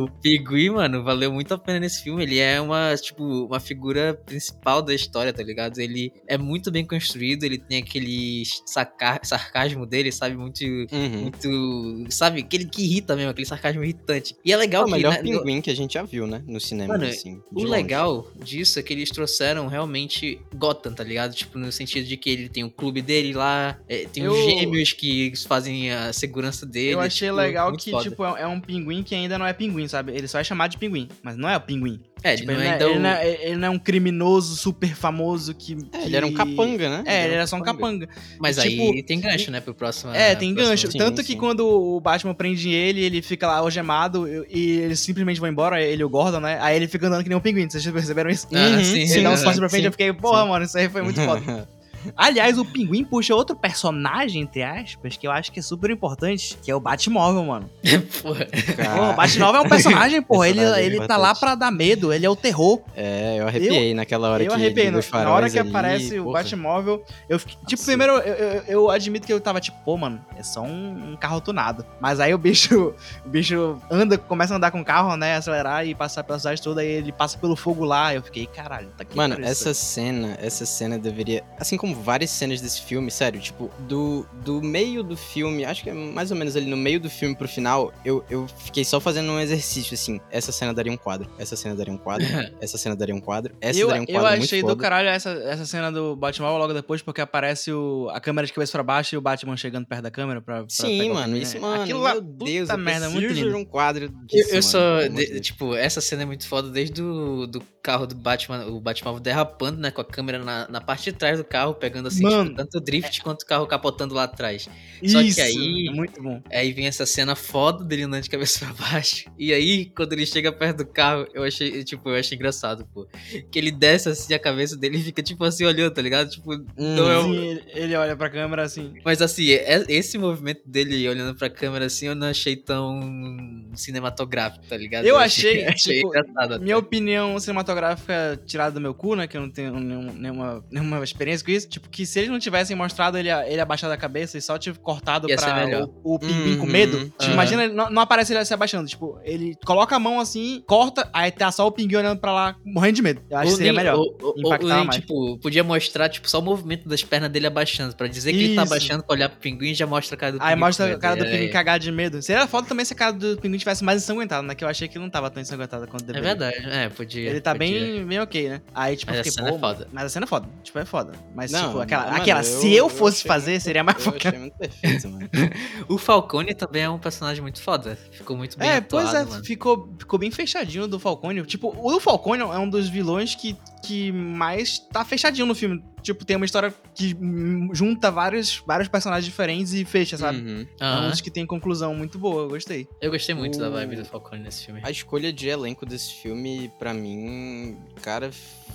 O Pinguim, mano, valeu muito a pena nesse filme. Ele é uma, tipo, uma figura principal da história, tá ligado? Ele é muito bem construído, ele tem aquele sacar, sarcasmo dele, sabe? Muito,
Uhum.
muito. Sabe? Aquele que irrita mesmo, aquele sarcasmo irritante. E é
É
legal
o
que.
melhor
né, no-
pinguim que a gente já viu, né? No cinema,
Mano,
assim.
o
longe.
legal disso é que eles trouxeram realmente Gotham, tá ligado? Tipo, no sentido de que ele tem o clube dele lá, é, tem os
Eu-
gêmeos que fazem a segurança dele.
Eu achei
tipo,
legal que,
foda.
tipo, é é um pinguim que ainda não é pinguim, sabe? Ele só é chamado de pinguim, mas não é o pinguim.
É,
Tipo,
ele
ele,
não é
não é, ele não é- ele não é um criminoso super famoso que.
É, ele era um
que-
capanga, né?
É, ele era só um capanga.
Mas
tipo,
aí tem gancho, né, pro próximo.
É, tem
próximo-
gancho.
Sim,
Tanto que
sim.
quando o Batman prende ele, ele fica lá algemado e eles simplesmente vão embora, ele e o Gordon, né? Aí ele fica andando que nem um pinguim. Vocês perceberam isso?
Ah,
Uhum,
sim,
Ele dá uns
sim,
passos pra frente,
sim,
eu fiquei, porra,
sim.
mano, isso aí foi muito foda. Aliás, o Pinguim puxa outro personagem, entre aspas, que eu acho que é super importante, que é o Batmóvel, mano.
Porra.
Porra, o Batmóvel é um personagem, porra. Ele,
Personagem
ele tá lá pra dar medo, ele é o terror.
É, eu arrepiei naquela hora
eu
que
arrepiei.
ele
Na, hora que
ali,
aparece o
porra.
Batmóvel, eu fiquei. Tipo,
Absurdo.
primeiro eu, eu, eu admito que eu tava tipo, pô, mano, é só um, um carro tunado. Mas aí o bicho. O bicho anda, começa a andar com o carro, né? Acelerar e passar pela cidade toda, e ele passa pelo fogo lá. Eu fiquei, caralho, tá aqui.
Mano, essa cena, essa cena deveria. Assim como várias cenas desse filme, sério, tipo, do, do meio do filme, acho que é mais ou menos ali no meio do filme pro final, eu, eu fiquei só fazendo um exercício assim. Essa cena daria um quadro, essa cena daria um quadro, essa cena daria um quadro, essa
eu,
daria um
eu
quadro muito
achei do
foda.
caralho essa, essa cena do Batmóvel logo depois, porque aparece o, a câmera de cabeça pra baixo e o Batman chegando perto da câmera pra. pra
Sim, mano, isso,
né?
mano,
Aquilo lá,
Deus,
puta
eu
merda, muito
preciso
lindo.
de um quadro
Eu,
disso,
eu
mano,
só.
de
tipo, essa cena é muito foda desde do, do carro do Batman, o Batmóvel derrapando, né? Com a câmera na, na parte de trás do carro, pegando assim, tipo, tanto drift quanto o carro capotando lá atrás. Só que
Isso,
aí-
é muito bom.
Aí vem essa cena foda dele andando de cabeça pra baixo. E aí, quando ele chega perto do carro, eu achei, tipo, eu achei engraçado, pô. Que ele desce assim a cabeça dele e fica, tipo, assim, olhando, tá ligado? Tipo, não é um-
Sim, ele, olha pra câmera assim.
Mas assim, é- esse movimento dele olhando pra câmera assim, eu não achei tão cinematográfico, tá ligado?
Eu achei,
achei
tipo,
engraçado. até.
Minha opinião cinematográfica tirada do meu cu, né? Que eu não tenho nenhum- nenhuma, nenhuma experiência com isso. Tipo, que se eles não tivessem mostrado ele, ele abaixado a cabeça e só tivesse cortado
Ia
pra o, o pinguim com
Uhum,
medo. Tipo,
aham.
imagina, não, não aparece ele se abaixando. Tipo, ele coloca a mão assim, corta, aí tá só o pinguim olhando pra lá, morrendo de medo. Eu acho
Ou
que seria
nem-
melhor.
ou- ou-
mais.
tipo, podia mostrar, tipo, só o movimento das pernas dele abaixando, pra dizer que ele tá
Isso.
abaixando pra olhar pro pinguim e já mostra a cara do
Aí
pinguim.
mostra
com
a cara do
medo.
pinguim
É,
cagado de medo. Seria foda também se a cara do pinguim tivesse mais ensanguentada, né? Que eu achei que não tava tão ensanguentado quanto
É
deveria.
verdade, é, podia.
Ele tá
podia.
bem, bem ok, né? Aí, tipo,
Mas
eu
a
fiquei,
cena
pô,
é foda.
Mas a cena é foda. Tipo, é foda. Mas,
Não,
tipo, aquela,
mano,
aquela
eu-
se eu
eu
fosse
achei
fazer,
muito-
seria mais
Eu
foda.
achei muito perfeito, mano.
O Falcone também é um personagem muito foda. Ficou muito bem
É,
atuado,
pois é,
mano.
ficou, ficou bem fechadinho do Falcone. Tipo, o do Falcone é um dos vilões que, que mais tá fechadinho no filme. Tipo, tem uma história que junta vários, vários personagens diferentes e fecha, sabe?
Uhum.
É um dos que tem conclusão muito boa, eu gostei.
Eu gostei muito da
O-
vibe do Falcone nesse filme.
A escolha de elenco desse filme, pra mim, cara,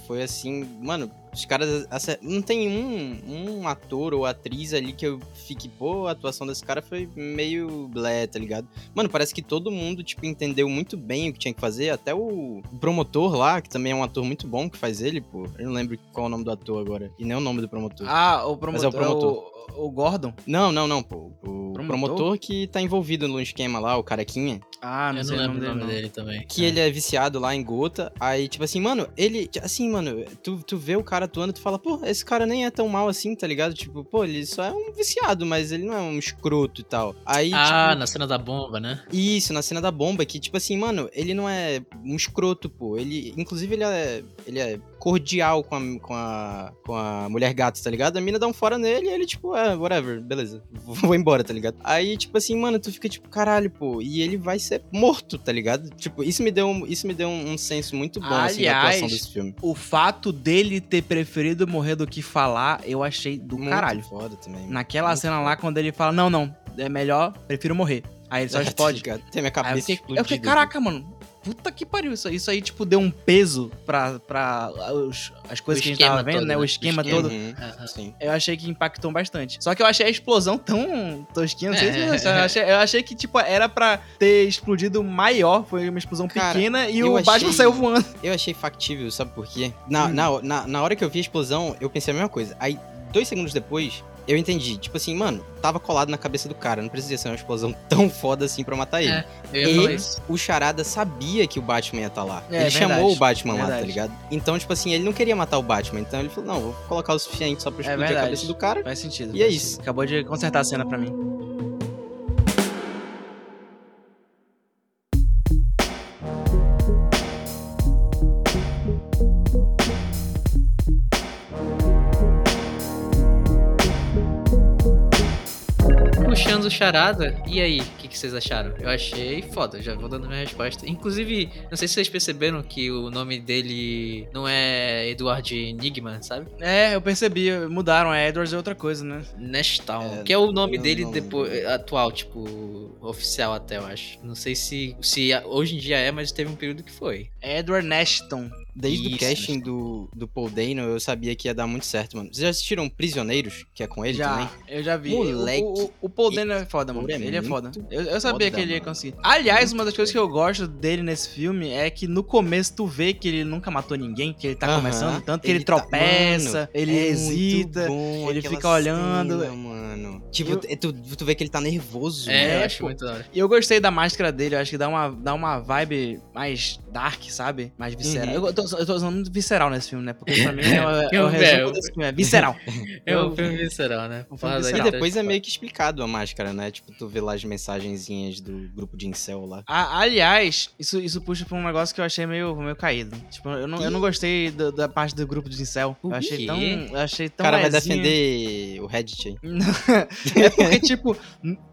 foi assim. Mano, os caras. Não tem um, um ator ou atriz ali que eu fique, pô, a atuação desse cara foi meio blé, tá ligado? Mano, parece que todo mundo, tipo, entendeu muito bem o que tinha que fazer. Até o promotor lá, que também é um ator muito bom que faz ele, pô. Eu não lembro qual é o nome do ator agora. E nem o nome do promotor.
Ah, o
Mas é o
promotor. O, Gordon?
Não, não, não, pô. O
Promotor?
promotor? que tá envolvido no esquema lá, o carequinha.
Ah, não
eu
sei
não
o
lembro
nome
o nome
dele.
dele também.
Que ele é viciado lá em gota. Aí, tipo assim, mano, ele. Assim, mano, tu, tu vê o cara atuando, tu fala, pô, esse cara nem é tão mal assim, tá ligado? Tipo, pô, ele só é um viciado, mas ele não é um escroto e tal. Aí,
Ah,
tipo,
na cena da bomba, né?
Isso, na cena da bomba, que, tipo assim, mano, ele não é um escroto, pô. Ele, inclusive, ele é. Ele é cordial com a, com a, com a mulher gato, tá ligado? A mina dá um fora nele e ele, tipo, é, whatever, beleza, vou embora, tá ligado? Aí, tipo assim, mano, tu fica tipo, caralho, pô, e ele vai ser morto, tá ligado? Tipo, isso me deu, um- isso me deu um, um senso muito bom, assim, da atuação
Aliás,
desse filme.
O fato dele ter preferido morrer do que falar, eu achei do
Muito
caralho.
foda também.
Naquela cena
foda.
lá, quando ele fala, não, não, é melhor, prefiro morrer. Aí ele só
tá
explode.
Tem minha
Aí eu
cabeça
fiquei,
explodida.
eu fiquei, caraca, mano. Puta que pariu. Isso, isso aí, tipo, deu um peso pra, pra os- as coisas
O
que a gente tava vendo,
todo,
né? O
né?
esquema
O esquema.
todo.
Uhum. Sim.
Eu achei que impactou bastante. Só que eu achei a explosão tão tosquinha, não sei se
É.
você eu achei, eu achei que, tipo, era pra ter explodido maior. Foi uma explosão
Cara,
pequena e o Batman
achei-
saiu voando.
Eu achei factível, sabe por quê? Na,
Hum.
na, na, na hora que eu vi a explosão, eu pensei a mesma coisa. Aí, dois segundos depois, eu entendi. Tipo assim, mano, tava colado na cabeça do cara. Não precisa ser uma explosão tão foda assim pra matar ele.
É,
E
isso.
o Charada sabia que o Batman ia estar lá.
É,
ele
verdade,
chamou o Batman lá, tá ligado? Então, tipo assim, ele não queria matar o Batman. Então ele falou, não, vou colocar o suficiente só pra
É
explodir a cabeça do cara.
Faz sentido.
E é
faz
isso.
sentido. Acabou de consertar a cena pra mim.
Puxando o charada, e aí, o que, que vocês acharam? Eu achei foda, já vou dando minha resposta. Inclusive, não sei se vocês perceberam que o nome dele não é Edward Enigma, sabe?
É, eu percebi. Mudaram. É Edwards é outra coisa, né?
Nashtown,
É,
que é o nome dele
não-
depois, atual, tipo, oficial até, eu acho. Não sei se, se hoje em dia é, mas teve um período que foi.
Edward Nashton.
Desde o
Isso,
casting do, do Paul Dano, eu sabia que ia dar muito certo, mano. Vocês já assistiram Prisioneiros, que é com ele
já,
também?
eu já vi.
Moleque,
O, o, o Paul Dano é foda, mano.
é
ele é foda. Eu, eu sabia
foda,
que ele ia conseguir. Aliás, uma das coisas que eu gosto dele nesse filme é que no começo tu vê que ele nunca matou ninguém, que ele tá
Aham.
começando, tanto que ele,
tá-
tropeça,
Mano,
ele
é
hesita.
bom
ele fica olhando.
cena, mano. Tipo,
Eu-
tu, tu vê que ele tá nervoso,
É,
né?
eu acho
pô.
muito da hora.
E eu gostei da máscara dele, eu acho que dá uma, dá uma vibe mais dark, sabe? Mais visceral.
Uhum.
Eu, tô, eu tô usando muito visceral nesse filme, né? Porque pra mim é, o- é
Eu
o resumo desse filme, é visceral.
É um filme visceral, né?
Um filme visceral.
E
aí,
depois é meio que explicado a máscara, né? Tipo, tu vê lá as mensagenzinhas do grupo de incel lá.
A- aliás, isso, isso puxa pra um negócio que eu achei meio, meio caído. Tipo, eu não, eu não gostei do- da parte do grupo de incel. Eu
O
achei tão. Eu achei
O
tão
cara vai defender o Reddit aí.
é porque, tipo,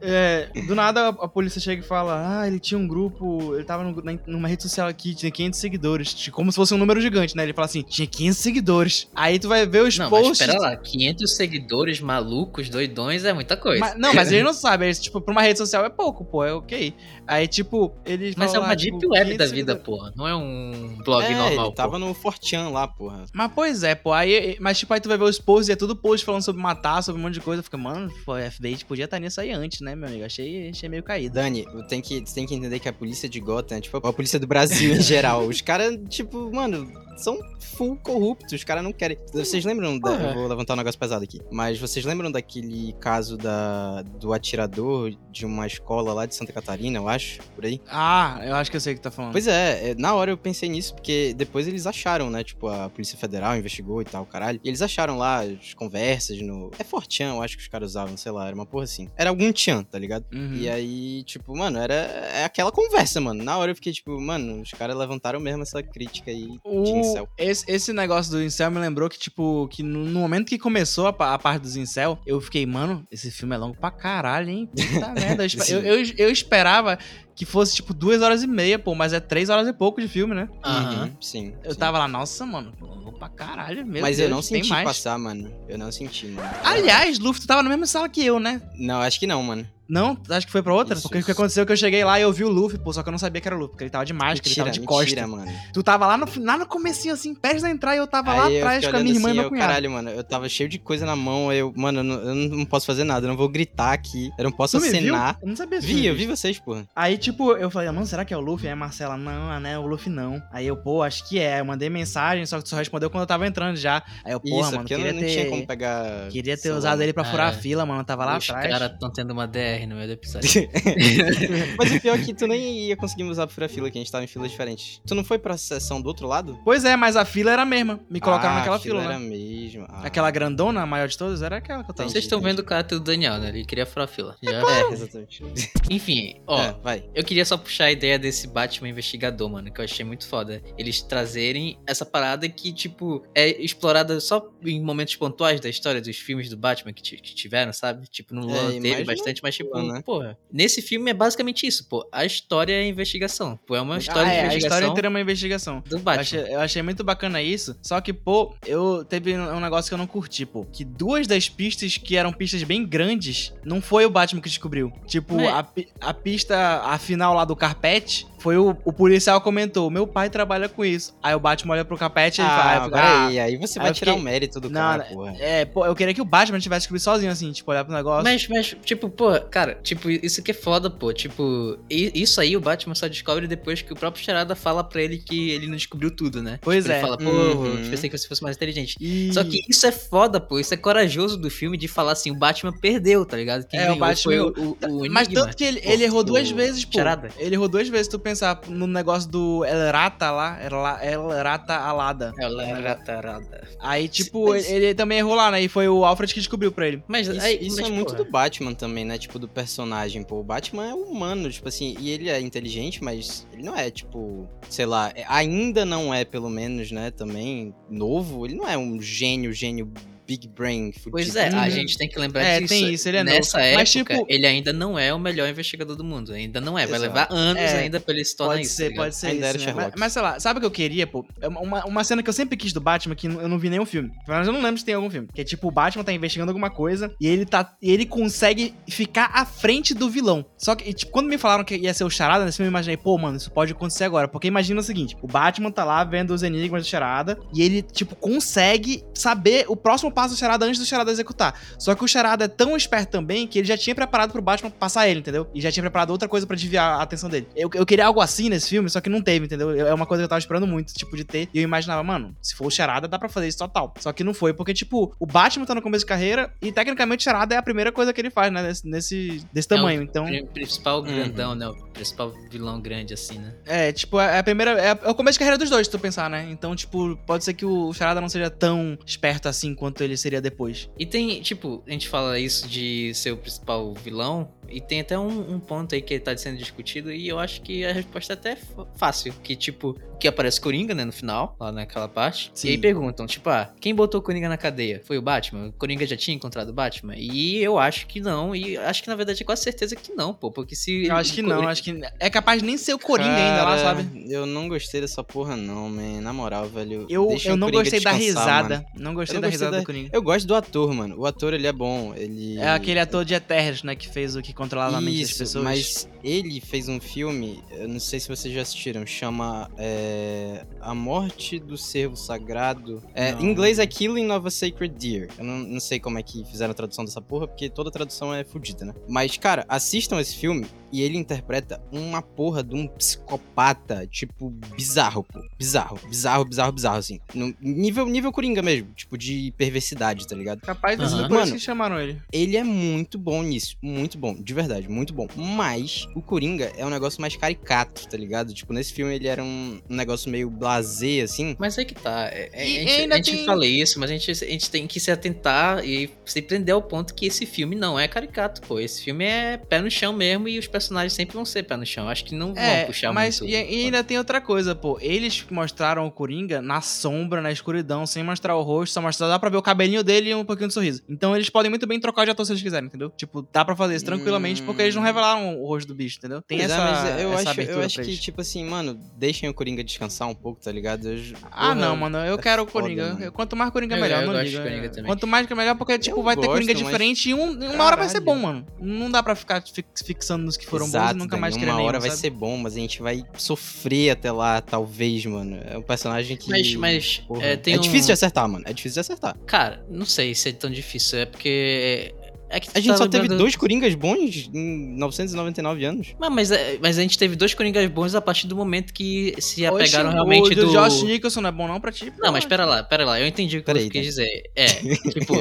é, do nada a, a polícia chega e fala: Ah, ele tinha um grupo, ele tava no- na- numa rede social aqui, tinha 500 seguidores. Tipo, Como se fosse um número gigante, né? Ele fala assim: tinha 500 seguidores. Aí tu vai ver os
Não, mas
posts.
espera lá, 500 seguidores malucos, doidões, é muita coisa.
Mas- não, mas ele não sabe. Ele, tipo, pra uma rede social é pouco, pô, é ok. Aí, tipo, ele
Mas é uma
lá,
deep
tipo,
web
500
da vida, porra. Não é um blog
é,
normal,
ele tava
porra.
no Fortean lá, porra.
Mas pois é, pô. Aí, mas tipo, aí tu vai ver os posts e é tudo post falando sobre matar, sobre um monte de coisa. Fica, mano, pô, a FBI podia estar nisso aí antes, né, meu amigo? Achei, achei meio caído.
Dani, tem que, você tem que entender que a polícia de Gotham é tipo a polícia do Brasil em geral. Os caras, tipo, mano, são full corruptos. Os caras não querem. Vocês lembram da.
Porra.
Eu vou levantar um negócio pesado aqui. Mas vocês lembram daquele caso da, do atirador de uma escola lá de Santa Catarina, eu acho? Por aí?
Ah, eu acho que eu sei o que tá falando.
Pois é, é, na hora eu pensei nisso, porque depois eles acharam, né? Tipo, a Polícia Federal investigou e tal, caralho. E eles acharam lá as conversas no. É Fortran, eu acho que os caras usavam, sei lá, era uma porra assim. Era algum Tchan, tá ligado?
Uhum.
E aí, tipo, mano, era é aquela conversa, mano. Na hora eu fiquei, tipo, mano, os caras levantaram mesmo essa crítica aí de
O,
incel.
esse, esse negócio do incel me lembrou que, tipo, que no, momento que começou a, a parte dos incel, eu fiquei, mano, esse filme é longo pra caralho, hein? Puta merda. Eu, eu, eu esperava que fosse, tipo, duas horas e meia, pô, mas é três horas e pouco de filme, né?
Aham.
Uhum, sim.
Eu
sim.
tava lá, nossa, mano, longo pra caralho, meu
Mas
Deus,
eu não senti
mais.
passar, mano. Eu não senti, mano.
Aliás, Luffy, tu tava na mesma sala que eu, né?
Não, acho que não, mano.
Não? Acho que foi pra outra?
Isso,
porque o que aconteceu é que eu cheguei lá e eu vi o Luffy, pô, só que eu não sabia que era o Luffy, porque ele tava de máscara, ele
mentira,
tava de
mentira,
costa.
mano.
Tu tava lá no, lá no comecinho, assim, prestes a entrar e eu tava lá
Aí eu
atrás com a minha irmã
assim,
e meu
eu,
cunhado.
Caralho, mano, eu tava cheio de coisa na mão, aí eu, mano, eu não, eu não posso fazer nada, eu não vou gritar aqui, eu não posso
Tu
acenar.
Eu não sabia se
Vi, eu vi vocês, porra.
Aí, tipo, eu falei, mano, será que é o Luffy? Aí a Marcela, não, ah, né, o Luffy não. Aí eu, pô, acho que é. Eu mandei mensagem, só que tu só respondeu quando eu tava entrando já. Aí eu, porra,
Isso,
mano,
porque eu
queria
não, não
ter...
tinha como pegar.
Queria ter
celular.
usado ele pra furar
É.
a fila, mano. Eu tava lá
Os
atrás.
caras estão tendo uma DR no meio do episódio.
Mas o pior é que tu nem ia conseguir usar pra fila, que a gente tava em filas diferentes. Tu não foi pra sessão do outro lado?
Pois é, mas a fila era a mesma. Me colocaram
Ah,
naquela
a fila
fila,
era
né?
mesmo. Ah.
Aquela grandona, a maior de todas, era aquela que eu tava.
Vocês estão vendo o caráter do Daniel, né? Ele queria furar a fila. Já-
É, exatamente.
Enfim, ó,
É, vai.
Eu queria só puxar a ideia desse Batman investigador, mano, que eu achei muito foda. Eles trazerem essa parada que, tipo, é explorada só em momentos pontuais da história dos filmes do Batman que, que tiveram, sabe? Tipo, no
É,
teve
imagina
bastante, mas, tipo, tipo,
né?
porra, nesse filme é basicamente isso, pô. A história é a investigação. Pô, é uma história
Ah,
de
é, a
investigação
história inteira é uma investigação.
do
Eu
Batman.
achei, eu achei muito bacana isso. Só que, pô, eu teve um negócio que eu não curti, pô. Que duas das pistas que eram pistas bem grandes, não foi o Batman que descobriu. Tipo,
É.
a, a pista, a final lá do carpete, foi o, o policial comentou: meu pai trabalha com isso. Aí o Batman olha pro carpete e ele fala:
Ah,
ah, fico,
peraí, aí você
aí
vai tirar
fiquei-
o mérito do cara,
né,
porra.
É, pô, eu queria que o Batman tivesse descobrido sozinho, assim, tipo, olhar pro negócio.
Mas, mas, tipo, pô, cara, tipo, isso que é foda, pô. Tipo, isso aí o Batman só descobre depois que o próprio Charada fala pra ele que ele não descobriu tudo, né?
Pois
Tipo,
é.
Ele fala, pô,
Uhum.
eu pensei que você fosse mais inteligente.
E-
Só que isso é foda, pô. Isso é corajoso do filme de falar assim: o Batman perdeu, tá ligado? Quem
É, o Batman-
foi o, o, o
Mas
Enigma.
tanto que ele, ele errou duas vezes, pô.
Charada.
Ele errou duas vezes, tu pensar no negócio do El Rata lá, El, El Rata Alada.
É, o Ratarada.
Aí, tipo,
Mas-
ele, ele também errou lá, né? E foi o Alfred que descobriu pra ele.
Mas
Isso,
aí,
isso
mas,
é muito
porra,
do Batman também, né? Tipo, do personagem, pô. O Batman é humano, tipo assim, e ele é inteligente, mas ele não é, tipo, sei lá, é- ainda não é, pelo menos, né, também, novo. Ele não é um gênio, gênio Big Brain. Fudido.
Pois é, a
Uhum.
gente tem que lembrar
É,
disso.
tem isso, ele é
Nessa
novo.
época,
Mas, tipo-
ele ainda não é o melhor investigador do mundo. Ainda não é. Vai
Exato.
levar anos
É,
ainda pra ele se tornar
Pode
isso.
ser,
tá
pode ser
Ainda era
isso, né? Mas, mas sei lá, sabe o que eu queria, pô? É Uma, uma cena que eu sempre quis do Batman, que eu não vi nenhum filme. Mas eu não lembro se tem algum filme. Que é tipo, o Batman tá investigando alguma coisa e ele tá. E ele consegue ficar à frente do vilão. Só que, tipo, quando me falaram que ia ser o Charada nesse filme, eu imaginei, pô, mano, isso pode acontecer agora. Porque imagina o seguinte: o Batman tá lá vendo os enigmas do Charada e ele, tipo, consegue saber o próximo passo do Charada antes do Charada executar. Só que o Charada é tão esperto também que ele já tinha preparado pro Batman passar ele, entendeu? E já tinha preparado outra coisa pra desviar a atenção dele. Eu, eu queria algo assim nesse filme, só que não teve, entendeu? Eu- É uma coisa que eu tava esperando muito, tipo, de ter. E eu imaginava, mano, se for o Charada, dá pra fazer isso total. Só que não foi, porque, tipo, o Batman tá no começo de carreira e tecnicamente o Charada é a primeira coisa que ele faz, né? Nesse, nesse- desse tamanho.
É o
então,
pri- principal grandão, né? O principal vilão grande, assim, né?
é, tipo, é a primeira. É, é o começo de carreira dos dois, se tu pensar, né? Então, tipo, pode ser que o Charada não seja tão esperto assim quanto ele seria depois.
E tem, tipo, a gente fala isso de ser o principal vilão, e tem até um, um ponto aí que tá sendo discutido, e eu acho que a resposta é até fácil. Que, tipo, que aparece Coringa, né, no final, lá naquela parte.
Sim.
E aí perguntam, tipo, ah, quem botou o Coringa na cadeia? Foi o Batman? O Coringa já tinha encontrado o Batman? E eu acho que não, e acho que na verdade é quase certeza que não, pô, porque se.
Eu acho que
o
não,
Coringa-
acho que é capaz de nem ser o Coringa ainda lá,
Cara,
sabe?
Eu não gostei dessa porra, não, man. Na moral, velho.
Eu,
deixa
eu não
Coringa
gostei da risada.
mano.
Não gostei
não
da
gostei
risada
da-
do Coringa.
Eu gosto do ator, mano. O ator, ele é bom. Ele.
É aquele ator de Eternos, né? Que fez o que controlava a mente das pessoas.
mas ele fez um filme, eu não sei se vocês já assistiram, chama é, A Morte do Cervo Sagrado. É, em inglês é Killing of a Sacred Deer. Eu não, não sei como é que fizeram a tradução dessa porra, porque toda tradução é fodida, né? Mas, cara, assistam esse filme e ele interpreta uma porra de um psicopata, tipo, bizarro, pô. Bizarro, bizarro, bizarro, bizarro, assim. No, nível, nível Coringa mesmo, tipo, de perversidade, tá ligado?
Capaz de ser
Aham.
por isso
Mano,
que chamaram ele.
Ele é muito bom nisso, muito bom, de verdade, muito bom. Mas o Coringa é um negócio mais caricato, tá ligado? Tipo, nesse filme ele era um, um negócio meio blasé, assim.
Mas aí que tá. é- é- a gente,
ainda
a gente
tem-
fala isso, mas a gente, a gente tem que se atentar e se prender ao ponto que esse filme não é caricato, pô. Esse filme é pé no chão mesmo e os personagens sempre vão ser pé no chão. Acho que não vão
É,
puxar
mas
muito.
e, e ainda tem outra coisa, pô. Eles mostraram o Coringa na sombra, na escuridão, sem mostrar o rosto, só mostrar, dá pra ver o cabelinho dele e um pouquinho de sorriso. Então eles podem muito bem trocar de ator se eles quiserem, entendeu? Tipo, dá pra fazer isso tranquilamente, porque eles não
Hum.
revelaram o rosto do bicho, entendeu? Tem
Pois é,
essa,
mas eu
essa
acho,
abertura
eu acho
pra
que, tipo assim, mano, deixem o Coringa descansar um pouco, tá ligado? Eu-
Ah,
porra,
não, mano, eu
é
quero o
foda,
Coringa.
mano.
Quanto mais Coringa,
Eu-
melhor,
eu
não
gosto
liga.
de Coringa também.
Quanto mais que melhor, porque, tipo,
Eu
vai ter Coringa
gosto, mas-
diferente e um, uma hora vai ser bom,
Caralho.
mano. Não dá pra ficar fi- fixando nos que foram bons
Exato,
e nunca mais querer
Uma hora vai ser bom, mas a gente vai sofrer até lá, talvez, mano. É um personagem que.
Mas, mas
porra,
é,
é
um-
difícil de acertar, mano. É difícil de acertar.
Cara, não sei se é tão difícil. É porque. É que
A gente
tá
só teve
lembrando-
dois Coringas bons em 999 anos.
Não, mas, é- mas a gente teve dois Coringas bons a partir do momento que se
Oxe,
apegaram realmente
o do,
do.
Josh Nicholson não é bom não pra ti?
Não, mas pera lá, pera lá. Eu entendi o que você quis
tá.
dizer. É, tipo,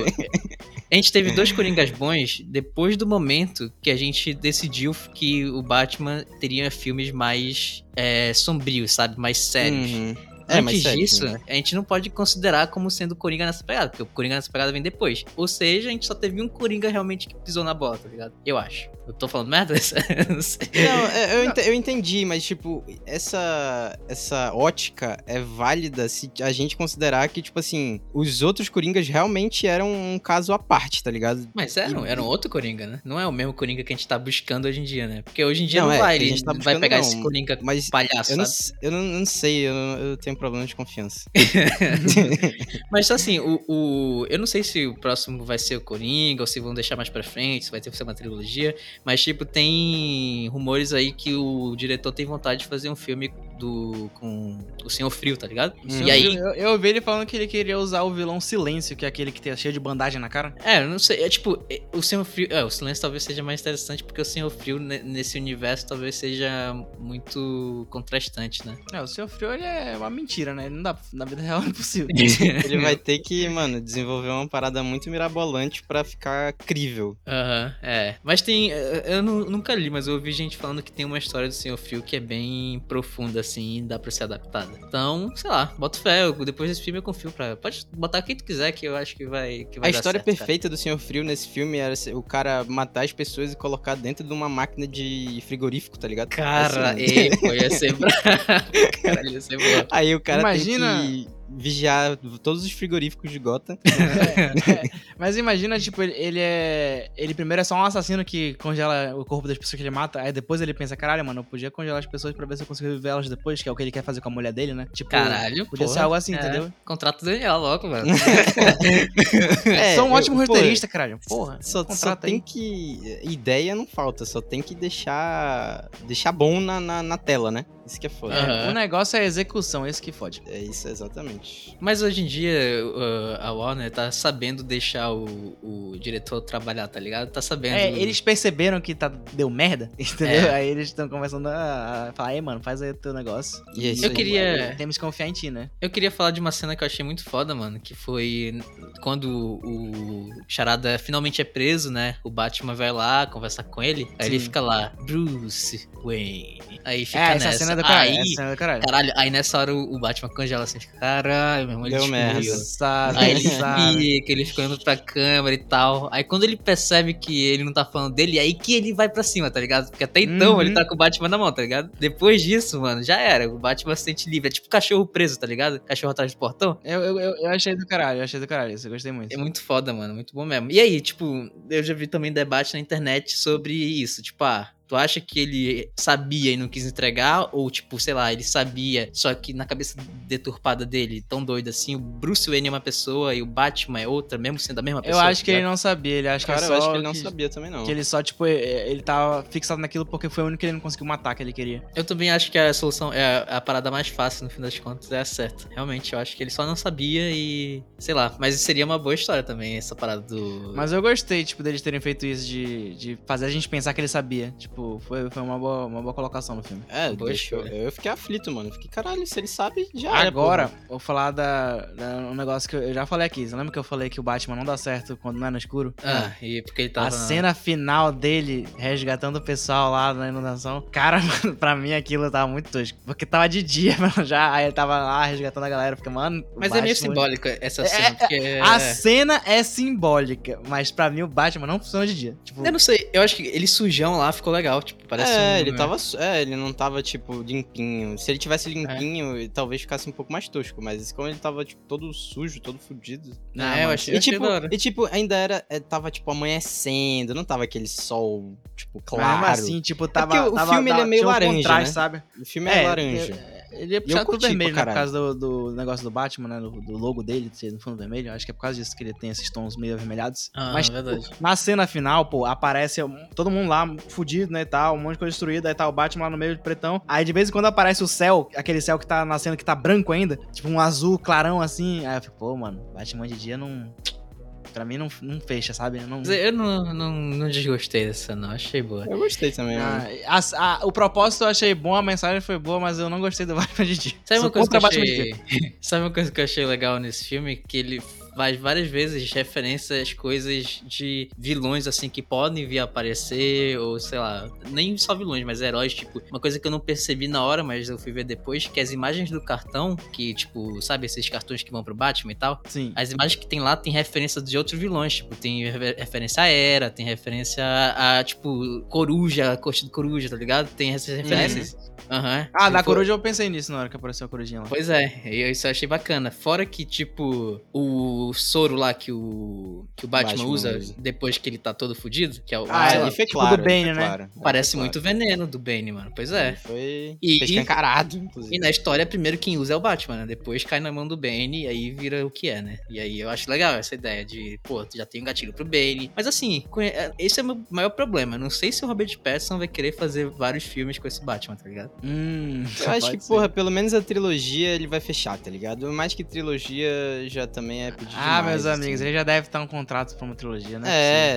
a gente teve dois Coringas bons depois do momento que a gente decidiu que o Batman teria filmes mais é, sombrios, sabe? Mais sérios.
Uhum. É,
antes disso,
né?
a gente não pode considerar como sendo o Coringa nessa pegada, porque o Coringa nessa pegada vem depois. Ou seja, a gente só teve um Coringa realmente que pisou na bola, tá ligado? Eu acho. Eu tô falando merda? não sei.
Não, é, eu, eu entendi, mas tipo, essa, essa ótica é válida se a gente considerar que, tipo assim, os outros Coringas realmente eram um caso à parte, tá ligado?
Mas era, era um outro Coringa, né? Não é o mesmo Coringa que a gente tá buscando hoje em dia, né? Porque hoje em dia
Não,
não,
é,
vai, ele
gente tá
vai pegar
não,
esse Coringa
Mas
palhaço,
eu não,
sabe?
s- eu não, não sei, eu, não- eu tenho problema de confiança.
Mas assim, o, o- eu não sei se o próximo vai ser o Coringa ou se vão deixar mais pra frente, se vai ter que ser uma trilogia. Mas, tipo, tem rumores aí que o diretor tem vontade de fazer um filme do com o Senhor Frio, tá ligado?
Hum.
E aí,
Eu, eu ouvi ele falando que ele queria usar o vilão Silêncio, que é aquele que tem cheio de bandagem na cara.
É, eu não sei. É tipo, é, o Senhor Frio. É, o Silêncio talvez seja mais interessante porque o Senhor Frio ne- nesse universo talvez seja muito contrastante, né?
É, o seu frio ele é uma mentira, né? Ele não dá, na vida real é impossível.
Ele vai ter que, mano, desenvolver uma parada muito mirabolante pra ficar crível.
Aham, é. Mas tem. Eu eu nu- nunca li, mas eu ouvi gente falando que tem uma história do Senhor Frio que é bem profunda, assim, dá pra ser adaptada. Então, sei lá, bota fé. eu- depois desse filme eu confio pra. Pode botar quem tu quiser que eu acho que vai. Que vai
A
dar
história
certo, cara.
perfeita do Senhor Frio nesse filme era o cara matar as pessoas e colocar dentro de uma máquina de frigorífico, tá ligado?
Cara,
Assim,
ei, pô, ia ser bravo. Caralho, ia ser.
Aí o cara
Imagina-
tem que vigiar todos os frigoríficos de Gotham.
Mas imagina, tipo, ele, ele é. Ele primeiro é só um assassino que congela o corpo das pessoas que ele mata. Aí depois ele pensa, caralho, mano, eu podia congelar as pessoas pra ver se eu consigo viver elas depois, que é o que ele quer fazer com a mulher dele, né? Tipo,
Caralho,
podia ser
porra.
algo assim,
É,
entendeu?
Contrato do Daniel logo, mano.
É,
Sou um ótimo roteirista, caralho. Porra.
Só, só tem
aí.
que. Ideia não falta, só tem que deixar. Deixar bom na, na, na tela, né? Isso que é foda.
Aham.
O negócio é a execução, esse que fode.
É isso, exatamente.
Mas hoje em dia, uh, a Warner tá sabendo deixar o, o diretor trabalhar, tá ligado? Tá sabendo.
É, eles perceberam que tá, deu merda, entendeu?
É.
Aí eles estão começando a, a falar, ei, mano, faz aí o teu negócio.
E é isso
Eu
aí.
queria-
Temos que confiar em ti, né?
Eu queria falar de uma cena que eu achei muito foda, mano, que foi quando o Charada finalmente é preso, né? O Batman vai lá conversar com ele, aí ele
Sim.
fica lá, Bruce Wayne. Aí fica
é,
nessa.
essa cena é do caralho.
aí,
cena é do caralho.
caralho, aí nessa hora o Batman congela assim, fica, caralho, meu irmão, ele
Deu merda.
Aí ele fica, ele fica olhando pra câmera e tal. Aí quando ele percebe que ele não tá falando dele, aí que ele vai pra cima, tá ligado? Porque até então
Uhum.
ele tá com o Batman na mão, tá ligado? Depois disso, mano, já era. O Batman se sente livre. É tipo cachorro preso, tá ligado? Cachorro atrás do portão.
Eu, eu, eu, eu achei do caralho, eu achei do caralho, isso eu gostei muito.
É muito foda, mano. Muito bom mesmo. E aí, tipo, eu já vi também debate na internet sobre isso. Tipo, ah, tu acha que ele sabia e não quis entregar? Ou, tipo, sei lá, ele sabia, só que na cabeça deturpada dele, tão doido assim, o Bruce Wayne é uma pessoa e o Batman é outra, mesmo sendo a mesma
Eu
pessoa.
acho que
tá
ele não sabia, ele acha
Cara,
que é
eu acho que ele não
que,
sabia também, não.
que ele só, tipo, é- ele tava fixado naquilo porque foi o único que ele não conseguiu matar que ele queria.
Eu também acho que a solução é a, a parada mais fácil, no fim das contas, é a certa. Realmente, eu acho que ele só não sabia e. Sei lá, mas seria uma boa história também, essa parada do.
Mas eu gostei, tipo, deles terem feito isso de, de fazer a gente pensar que ele sabia. Tipo, foi, foi uma, boa, uma boa colocação no filme.
É, deixa, eu, eu fiquei aflito, mano. Fiquei, caralho, se ele sabe, já era,
Agora, vou falar da, da- um negócio que eu, eu já falei aqui. Você lembra que eu falei que o Batman não dá certo quando não é no escuro?
Ah, e porque ele tava.
A cena final dele resgatando o pessoal lá na inundação. Cara, mano, pra mim aquilo tava muito tosco. Porque tava de dia, mano, já. Aí ele tava lá resgatando a galera. Fica, mano.
Mas é meio
Batman-
simbólico essa
É,
cena, porque.
A cena é simbólica, mas pra mim o Batman não funciona de dia. Tipo,
Eu não sei, eu acho que ele sujão lá ficou legal, tipo, parece
é,
um-
ele tava. su- É, ele não tava, tipo, limpinho. Se ele tivesse limpinho, talvez ficasse um pouco mais tosco. Mas como ele tava, tipo, todo sujo, todo fudido.
É,
Ah,
eu achei,
E
eu achei
tipo,
da hora.
e tipo, ainda era. é, Tava, tipo, amanhecendo, não tava aquele sol, tipo, claro.
Mesmo assim, tipo, tava.
porque o
tava-
filme, ele é
tava-
meio
um
laranja,
contraste,
né?
sabe?
O filme é, laranja.
porque Ele ia
eu
puxar tudo
curti pra
vermelho, né? Por causa do, do negócio do Batman, né? Do, do logo dele ser no fundo vermelho. Acho que é por causa disso que ele tem esses tons meio avermelhados.
Ah,
Mas,
verdade.
tipo, na cena final, pô, aparece todo mundo lá fudido, né, e tal, um monte de coisa destruída, aí tá o Batman lá no meio de pretão. Aí de vez em quando aparece o céu, aquele céu que tá na cena que tá branco ainda, tipo um azul clarão assim. Aí eu fico, pô, mano, Batman de dia não. Pra mim não, não fecha, sabe? Não...
Eu não, não, não desgostei dessa, não. Achei boa.
Eu gostei também, mano.
Ah, a- a- o propósito eu achei bom, a mensagem foi boa, mas eu não gostei do Batman de dia.
Sabe uma, coisa que eu
contra Batman de dia.
achei... Sabe uma coisa que eu achei legal nesse filme? Que ele faz várias vezes referência às coisas de vilões, assim, que podem vir a aparecer, ou sei lá, nem só vilões, mas heróis, tipo, uma coisa que eu não percebi na hora, mas eu fui ver depois, que as imagens do cartão, que, tipo, sabe, esses cartões que vão pro Batman e tal,
Sim.
as imagens que tem lá tem referência de outros vilões, tipo, tem refer- referência a Era, tem referência a, tipo, Coruja, a Corte do Coruja, tá ligado? Tem essas referências. Aham.
Ah, da
Tipo,
coruja eu pensei nisso na hora que apareceu a corujinha lá.
Pois é, eu- isso eu achei bacana. Fora que, tipo, o soro lá que o, que o Batman,
Batman
usa,
usa.
depois que ele tá todo fudido, que é o.
Ah, é,
ali foi
tipo
claro.
do Bane, né?
claro,
parece
foi
muito veneno do Bane, mano. Pois
claro.
é.
Ali Foi,
E- e-
escancarado, inclusive.
E na história, primeiro quem usa é o Batman, né? Depois cai na mão do Bane e aí vira o que é, né? E aí eu acho legal essa ideia de, pô, tu já tem um gatilho pro Bane. Mas assim, é, esse é o meu maior problema. Não sei se o Robert Pattinson vai querer fazer vários filmes com esse Batman, tá ligado?
Hum,
Eu acho que,
ser.
porra, pelo menos a trilogia ele vai fechar, tá ligado? Mais que trilogia já também é pedir
Ah,
demais,
meus amigos,
assim.
ele já deve estar um contrato pra uma trilogia, né?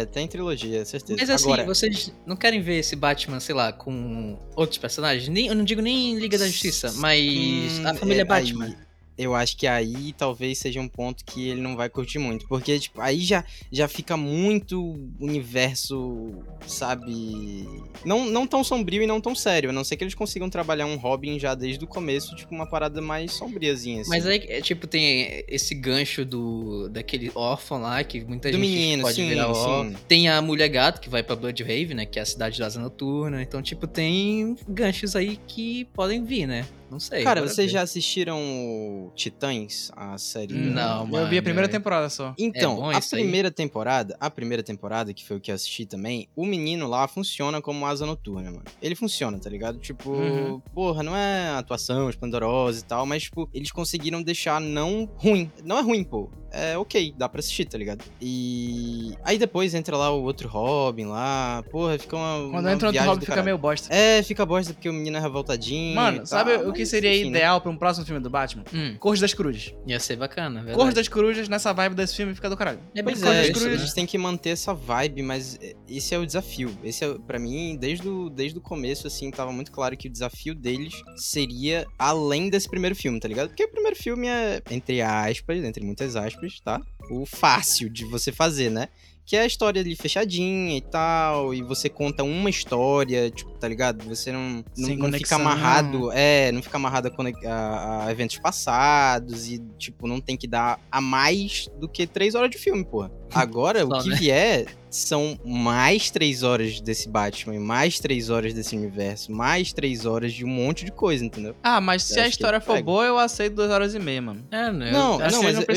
É, tem trilogia, certeza.
Mas assim,
Agora,
vocês não querem ver esse Batman, sei lá, com outros personagens? Nem, eu não digo nem Liga da Justiça, mas
Hum,
a família
é,
Batman.
aí, eu acho que aí talvez seja um ponto que ele não vai curtir muito. Porque, tipo, aí já, já fica muito universo, sabe? Não, não tão sombrio e não tão sério. A não ser que eles consigam trabalhar um Robin já desde o começo, tipo, uma parada mais sombriazinha, assim.
Mas aí, é, tipo, tem esse gancho do daquele órfão lá, que muita
Do
gente
menino,
pode
sim,
virar órfão.
sim.
Tem a Mulher Gato, que vai pra Bloodhaven, né? Que é a cidade da asa noturna. Então, tipo, tem ganchos aí que podem vir, né? Não sei.
Cara, vocês
ver.
já assistiram o Titãs, a série?
Hum,
Não,
Eu
mano,
vi a primeira
é-
temporada só.
Então,
bom
a
isso aí?
primeira temporada, a primeira temporada, que foi o que eu assisti também, o menino lá funciona como asa noturna, mano. Ele funciona, tá ligado? Tipo,
Uhum.
porra, não é atuação esplendorosa e tal, mas, tipo, eles conseguiram deixar não ruim. Não é ruim, pô. É ok, dá pra assistir, tá ligado? E. Aí depois entra lá o outro Robin lá, porra, fica uma.
Quando
uma
entra no
viagem
Robin fica meio bosta.
É, fica bosta porque o menino é revoltadinho.
Mano,
e
sabe o que
mas,
seria
enfim, né?
ideal pra um próximo filme do Batman?
Hum,
Corte das Corujas.
ia ser bacana, verdade.
Corte das Corujas nessa vibe desse filme fica do caralho.
É
Pois
bacana
é,
isso,
eles,
né?
eles têm que manter essa vibe, mas é, esse é o desafio. Esse é, para mim, desde o, desde o começo, assim, tava muito claro que o desafio deles seria além desse primeiro filme, tá ligado? Porque o primeiro filme é, entre aspas, entre muitas aspas, tá? O fácil de você fazer, né? Que é a história ali fechadinha e tal, e você conta uma história, tipo, tá ligado? Você não, não, não fica amarrado, é, não fica amarrado a, a- a eventos passados e, tipo, não tem que dar a mais do que três horas de filme, porra. Agora,
Só,
o que
né?
vier são mais três horas desse Batman, mais três horas desse universo, mais três horas de um monte de coisa, entendeu?
Ah, mas se
Eu
a
acho que
história for
pega.
boa, eu aceito duas horas e meia, mano.
É, não,
Não, não,
que
mas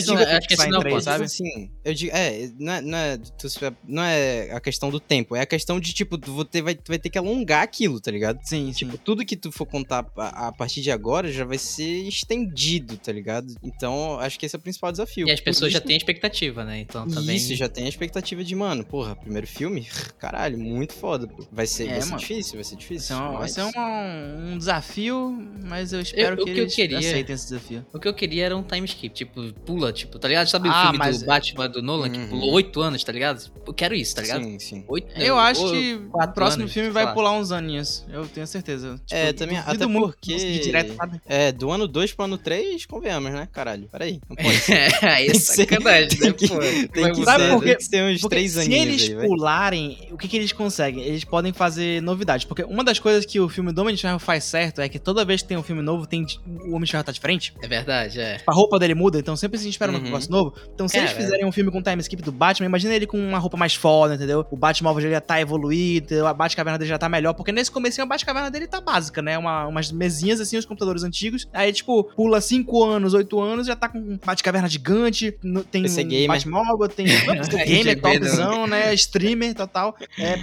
não
eu digo-
acho que não é
três, sabe?
Assim, eu digo, é, não é, não é, tu se- não é a questão do tempo, é a questão de, tipo, tu vai, tu vai ter que alongar aquilo, tá ligado?
Sim, sim.
Tipo, tudo que tu for contar a, a partir de agora já vai ser estendido, tá ligado? Então, acho que esse é o principal desafio.
E as pessoas já
isso-
têm expectativa, né? Então também.
Isso, já tem a expectativa de, mano, porra, primeiro filme? Caralho, muito foda, pô. Vai ser,
É,
vai ser difícil, vai ser difícil.
ser, um, vai
mas-
ser um, um desafio, mas eu espero
Eu- o
que,
que eu
eles
queria-
aceitem esse desafio.
O que eu queria era um time skip, tipo, pula, tipo, tá ligado? Sabe o
Ah,
filme
mas-
do Batman do Nolan, que
Uhum.
pulou oito anos, tá ligado? Eu quero isso, tá ligado?
Sim, sim.
Oito
Eu acho
ou
que o próximo
anos,
filme vai pular uns aninhos. Eu tenho certeza. Tipo,
É, também- até
muito
porque-
direto, sabe?
É, do ano 2 pro ano 3, convenhamos, né? Caralho, peraí. Não pode ser.
É, aí é
que
sacanagem, né?
tem que-
Pô,
Tem que.
Sabe por quê? Porque
3
se eles
aí, vai.
pularem, o que, que eles conseguem? Eles podem fazer novidades. Porque uma das coisas que o filme do Homem de Ferro faz certo é que toda vez que tem um filme novo, tem o Homem de Ferro tá diferente.
É verdade, é.
A roupa dele muda, então sempre a gente espera um
Uhum.
negócio novo. Então, se eles fizerem um filme com time skip do Batman, imagina ele com uma roupa mais foda, entendeu? O Batmóvel dele já tá evoluído, a Batcaverna dele já tá melhor. Porque nesse comecinho a Batcaverna dele tá básica, né? Uma, umas mesinhas assim, os computadores antigos. Aí, tipo, pula 5 anos, 8 anos, já tá com um Batcaverna gigante, tem
PC
um
gamer.
Batmóvel, tem gamer,
né?
topzão, né? Streamer, total. É,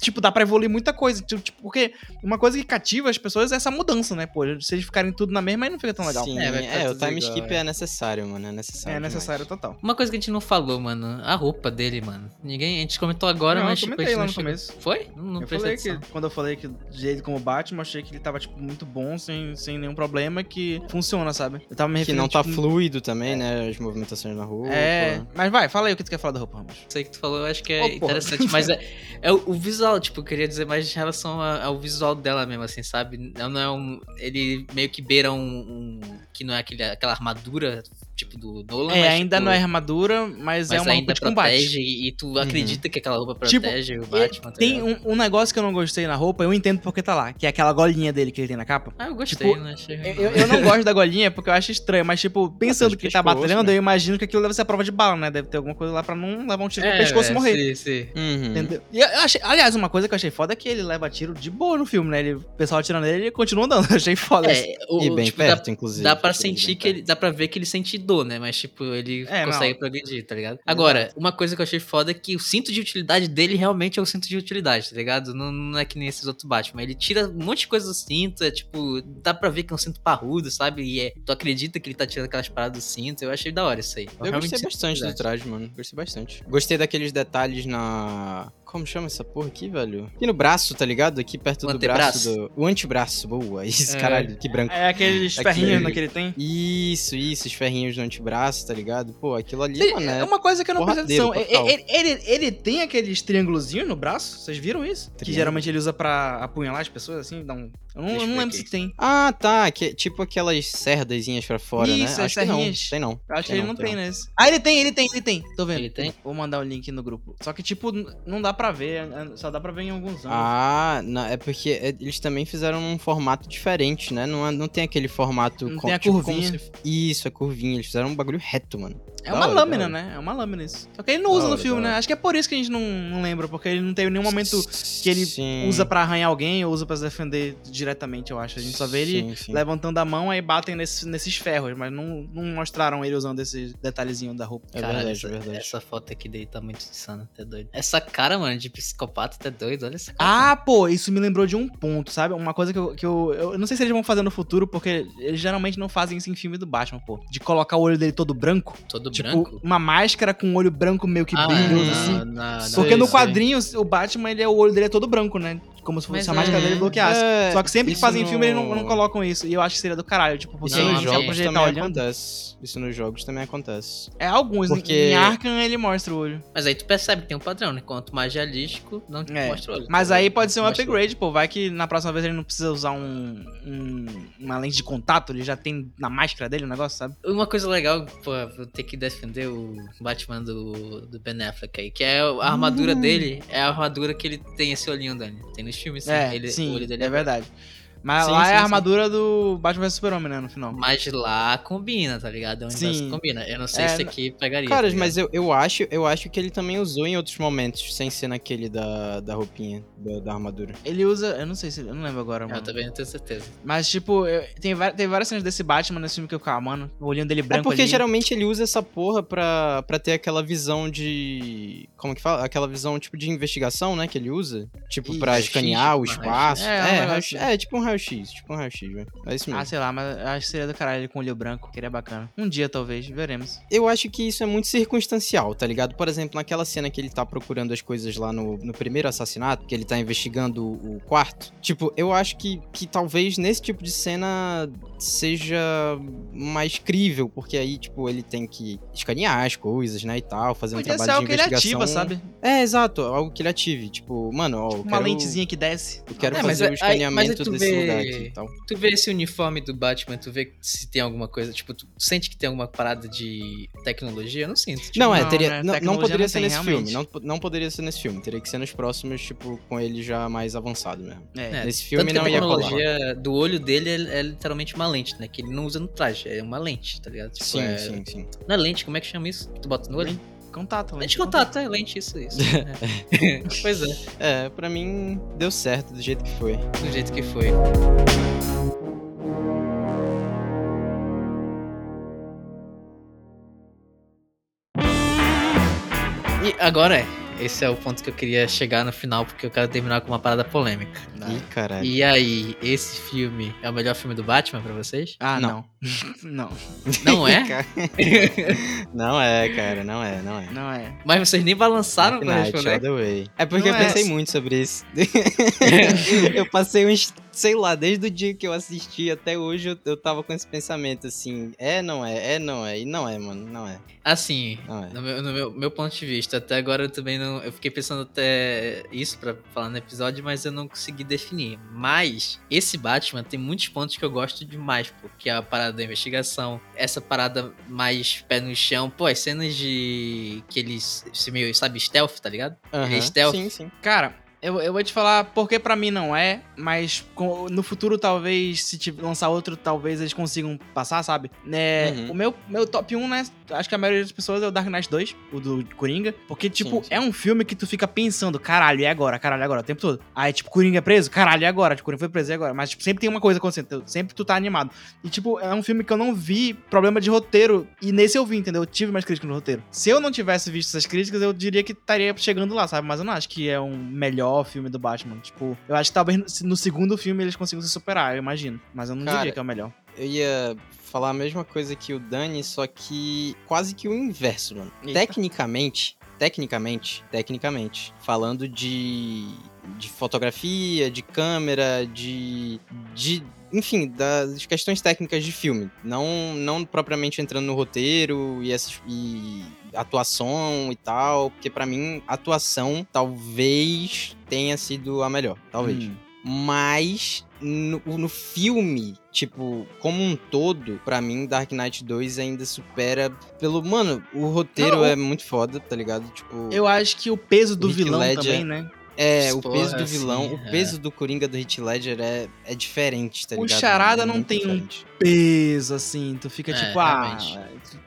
tipo, dá pra evoluir muita coisa. Tipo, tipo, porque uma coisa que cativa as pessoas é essa mudança, né? Pô, se eles ficarem tudo na mesma, aí não fica tão legal.
Sim,
É,
é, o time skip
é.
é necessário, mano. É necessário.
É necessário total.
Uma coisa que a gente não falou, mano, a roupa dele, mano. Ninguém, a gente comentou agora,
Não, eu
mas tipo, a
comentei
gente
lá no
chegou-
começo.
Foi? Não, não
eu falei que,
atenção.
quando eu falei que de ele como Batman, eu achei que ele tava, tipo, muito bom, sem, sem nenhum problema, que funciona, sabe? Eu tava me
Que
referindo,
não tá
tipo,
fluido também, né? As movimentações na rua.
É, mas vai, fala aí o que tu quer falar da roupa, Ramos.
Isso aí que tu falou, eu acho que é
porra.
interessante, mas é, é o, o visual, tipo, eu queria dizer mais em relação ao visual dela mesmo, assim, sabe? Ela não é um. Ele meio que beira um. um- que não é aquele, aquela armadura tipo do Nolan.
É,
mas,
ainda
tipo,
não é armadura, mas, é
Mas
uma
ainda
roupa de combate.
protege e, e tu acredita que aquela roupa
Tipo,
protege o
E
Batman. tá
tem um, um negócio que eu não gostei na roupa, eu entendo porque tá lá, que é aquela golinha dele que ele tem na capa.
Ah, eu gostei,
tipo,
né? Achei...
Eu, eu não gosto da golinha porque eu acho estranho, mas, tipo, pensando que ele tá
pescoço,
batalhando,
né?
eu imagino que aquilo deve ser a prova de bala, né? Deve ter alguma coisa lá pra não levar um tiro no
É,
pescoço e
é,
morrer.
Sim, sim.
Uhum.
Entendeu? E eu achei, aliás, uma coisa que eu achei foda é que ele leva tiro de boa no filme, né? Ele, o pessoal atirando nele, ele continua andando. Eu achei foda.
É, o,
E bem
tipo,
perto,
dá,
inclusive.
dá pra sentir que ele. Dá pra ver que ele sente dor, né? Mas, tipo, ele
É,
consegue
não.
progredir, tá ligado? Agora, uma coisa que eu achei foda é que o cinto de utilidade dele realmente é o cinto de utilidade, tá ligado? Não, não é que nem esses outros Batman. Ele tira um monte de coisa do cinto, é tipo, dá pra ver que é um cinto parrudo, sabe? E é, tu acredita que ele tá tirando aquelas paradas do cinto. Eu achei da hora isso aí.
Eu
Realmente
gostei
sinto
bastante do traje, mano. Gostei bastante. Gostei daqueles detalhes na. Como chama essa porra aqui, velho? Aqui no braço, tá ligado? Aqui perto
O
do braço do. O antebraço, boa. Isso,
É.
caralho, que branco.
É aqueles
Aquele-
ferrinhos né, que ele tem.
Isso, isso, os ferrinhos no antebraço, tá ligado? Pô, aquilo ali, mano,
é
é.
uma coisa que eu não prestei atenção. Ele, ele, ele tem aqueles triângulozinhos no braço? Vocês viram isso? Que
Triângulo?
geralmente ele usa pra apunhalar as pessoas, assim, dá um... Eu não, eu não lembro se tem.
Ah, tá. Que, tipo aquelas cerdazinhas pra fora,
Isso,
né?
as
Acho que não. Tem não.
Eu acho que ele
não, tem
tem nesse. Ah, ele tem, ele tem, ele tem. Tô vendo.
Ele tem?
Vou mandar o link no grupo. Só que, tipo, não dá pra ver. é- Só dá pra ver em alguns ângulos.
Ah, não, é porque é- eles também fizeram um formato diferente, né? Não, é- não tem aquele formato.
Não
com-
tem a
tipo,
curvinha.
se- Isso, a curvinha. Eles fizeram um bagulho reto, mano.
É uma
hora,
lâmina, né? É uma lâmina isso. Só que ele não
Da
usa no
hora,
filme,
da
né? Acho que é por isso que a gente não, não lembra. Porque ele não teve nenhum momento que ele
Sim.
usa pra arranhar alguém ou usa pra se defender diretamente, eu acho. A gente só vê ele
Sim, sim.
levantando a mão aí batem nesses, nesses ferros, mas não, não mostraram ele usando esse detalhezinho da roupa.
É
Caralho,
verdade,
essa,
é verdade.
essa foto aqui dele tá muito insana, tá doido. Essa cara, mano, de psicopata, tá doido, olha essa cara.
Ah, pô, isso me lembrou de um ponto, sabe? Uma coisa que eu, que eu. Eu não sei se eles vão fazer no futuro, porque eles geralmente não fazem isso em filme do Batman, pô. De colocar o olho dele todo branco.
Todo
Tipo,
branco.
uma máscara com o olho branco meio que
Ah,
brilhoso, assim.
não, não,
Porque no quadrinho, o Batman, ele é, o olho dele é todo branco, né? Como se fosse
Mas
a máscara
é-
dele bloqueasse.
É,
Só que sempre que fazem
no-
filme, eles não, não colocam isso. E eu acho que seria do caralho, tipo, porque
Isso
Não,
nos jogos também
olhando.
acontece. Isso nos jogos também acontece.
É alguns,
Porque-
em Arkham ele mostra o olho.
Mas aí tu percebe que tem um padrão, né? Quanto mais realístico, não te
É,
mostra o olho.
Mas aí pode ser um upgrade, pô. Vai que na próxima vez ele não precisa usar um, um- uma lente de contato, ele já tem na máscara dele o negócio, sabe?
Uma coisa legal, pô, vou ter que defender o Batman do, do Ben Affleck aí, que é a armadura
Hum.
dele, é a armadura que ele tem esse olhinho, Dani. Tem nos filmes, sim.
é,
ele,
sim,
o olho dele
é verdade. Mas
Sim,
lá
sim,
é a
sim.
armadura do Batman vs Super-Homem, né, no final.
Mas lá combina, tá ligado? É um
Sim.
que combina. Eu não sei
É,
se aqui pegaria.
Caras,
tá
mas eu, eu, acho, eu acho que ele também usou em outros momentos, sem ser naquele da, da roupinha, da, da armadura.
Ele usa, eu não sei se, eu não lembro agora, mano.
Eu também não tenho certeza.
Mas, tipo, eu- tem, tem várias cenas desse Batman nesse filme que eu ficava, mano, o olhinho dele branco
é porque
ali.
geralmente ele usa essa porra pra, pra ter aquela visão de. Como que fala? Aquela visão tipo de investigação, né? Que ele usa. Tipo, pra escanear o
tipo,
espaço.
É,
É,
um
raio-x-
negócio assim.
é, tipo um raio-x. Tipo um raio-x, velho. É isso mesmo.
Ah, sei lá, mas acho que seria do caralho ele com olho branco, que seria bacana. Um dia, talvez, veremos.
Eu acho que isso é muito circunstancial, tá ligado? Por exemplo, naquela cena que ele tá procurando as coisas lá no, no primeiro assassinato, que ele tá investigando o, quarto. Tipo, eu acho que, que talvez nesse tipo de cena seja mais crível, porque aí, tipo, ele tem que escanear as coisas, né, e tal, fazer um
Podia ser
trabalho
algo
de
que ele
investigação.
ativa, sabe?
É, exato, algo que ele ative. Tipo, mano, ó, eu
Uma
quero,
lentezinha que desce.
Eu quero
É,
fazer o
aí- aí
escaneamento
tu
desse
vê-
aqui e tal.
Tu vê esse uniforme do Batman, tu vê se tem alguma coisa, tipo, tu sente que tem alguma parada de tecnologia? Eu não sinto. Tipo,
Não, é,
não,
teria,
né?
não, não
Tecnologia
poderia
não
ser
tem,
nesse
realmente.
filme. Não, não poderia ser nesse filme. Teria que ser nos próximos, tipo, com ele já mais avançado mesmo.
É.
É,
Nesse filme
Tanto que
não
a
ia colar.
tecnologia do olho dele é, é literalmente uma lente, né? Que ele não usa no traje, é uma lente, tá ligado? Tipo,
Sim,
é...
sim, sim.
Não é lente, como é que chama isso? Que tu bota no olho?
Contato,
Lente de contato, é lente, isso, isso. É. pois é,
É, pra mim deu certo do jeito que foi.
do jeito que foi. E agora é. Esse é o ponto que eu queria chegar no final, porque eu quero terminar com uma parada polêmica.
Ih, caralho.
E aí, esse filme é o melhor filme do Batman pra vocês?
Ah,
Não.
não. não.
Não é?
Não é, cara, não é, não é.
Não é.
Mas vocês nem balançaram pra
all
responder?
É porque
Não
eu
é.
pensei muito sobre isso. eu passei uns sei lá, desde o dia que eu assisti até hoje eu, eu tava com esse pensamento assim: é, não é, é, não é, e não é, mano, não é.
Assim,
Não é.
no, meu, no meu, meu ponto de vista, até agora eu também não. Eu fiquei pensando até isso pra falar no episódio, mas eu não consegui definir. Mas esse Batman tem muitos pontos que eu gosto demais, pô. Que é a parada da investigação, essa parada mais pé no chão, pô, as cenas de. que eles. se meio, sabe, stealth, tá ligado?
Aham,
stealth.
Sim, sim.
Cara, eu, eu vou te falar porque pra mim não é, mas com- no futuro talvez, se lançar outro, talvez eles consigam passar, sabe? É,
Uhum.
O meu, meu top 1, né? Acho que a maioria das pessoas é o Dark Knight 2, o do Coringa. Porque, tipo,
Sim, sim.
é um filme que tu fica pensando, caralho, e agora? Caralho, e agora? O tempo todo. Aí, tipo, Coringa é preso? Caralho, e agora? Tipo, Coringa foi preso, e agora? Mas, tipo, sempre tem uma coisa acontecendo. Sempre tu tá animado. E, tipo, é um filme que eu não vi problema de roteiro. E nesse eu vi, entendeu? Eu tive mais críticas no roteiro. Se eu não tivesse visto essas críticas, eu diria que estaria chegando lá, sabe? Mas eu não acho que é um melhor filme do Batman. Tipo, eu acho que talvez no- no segundo filme eles consigam se superar, eu imagino. Mas eu não
Cara,
diria que é o melhor.
Eu ia falar a mesma coisa que o Dani, só que quase que o inverso, mano.
Eita.
Tecnicamente, tecnicamente, tecnicamente, falando de, de fotografia, de câmera, de. de enfim, das questões técnicas de filme. Não, não propriamente entrando no roteiro e, essas, e atuação e tal, porque pra mim, atuação talvez tenha sido a melhor. Talvez.
Hum.
Mas no, no filme, tipo, como um todo, pra mim, Dark Knight 2 ainda supera pelo. Mano, o roteiro
Não,
é muito foda, tá ligado? Tipo.
Eu acho que o peso do
Heath
vilão
Ledger-
também, né?
É, o peso do vilão,
sim,
o
é.
peso do Coringa do Heath Ledger é, é diferente, tá
O
ligado?
Charada
É
não tem um
diferente.
Peso, assim, tu fica
É,
tipo, ah.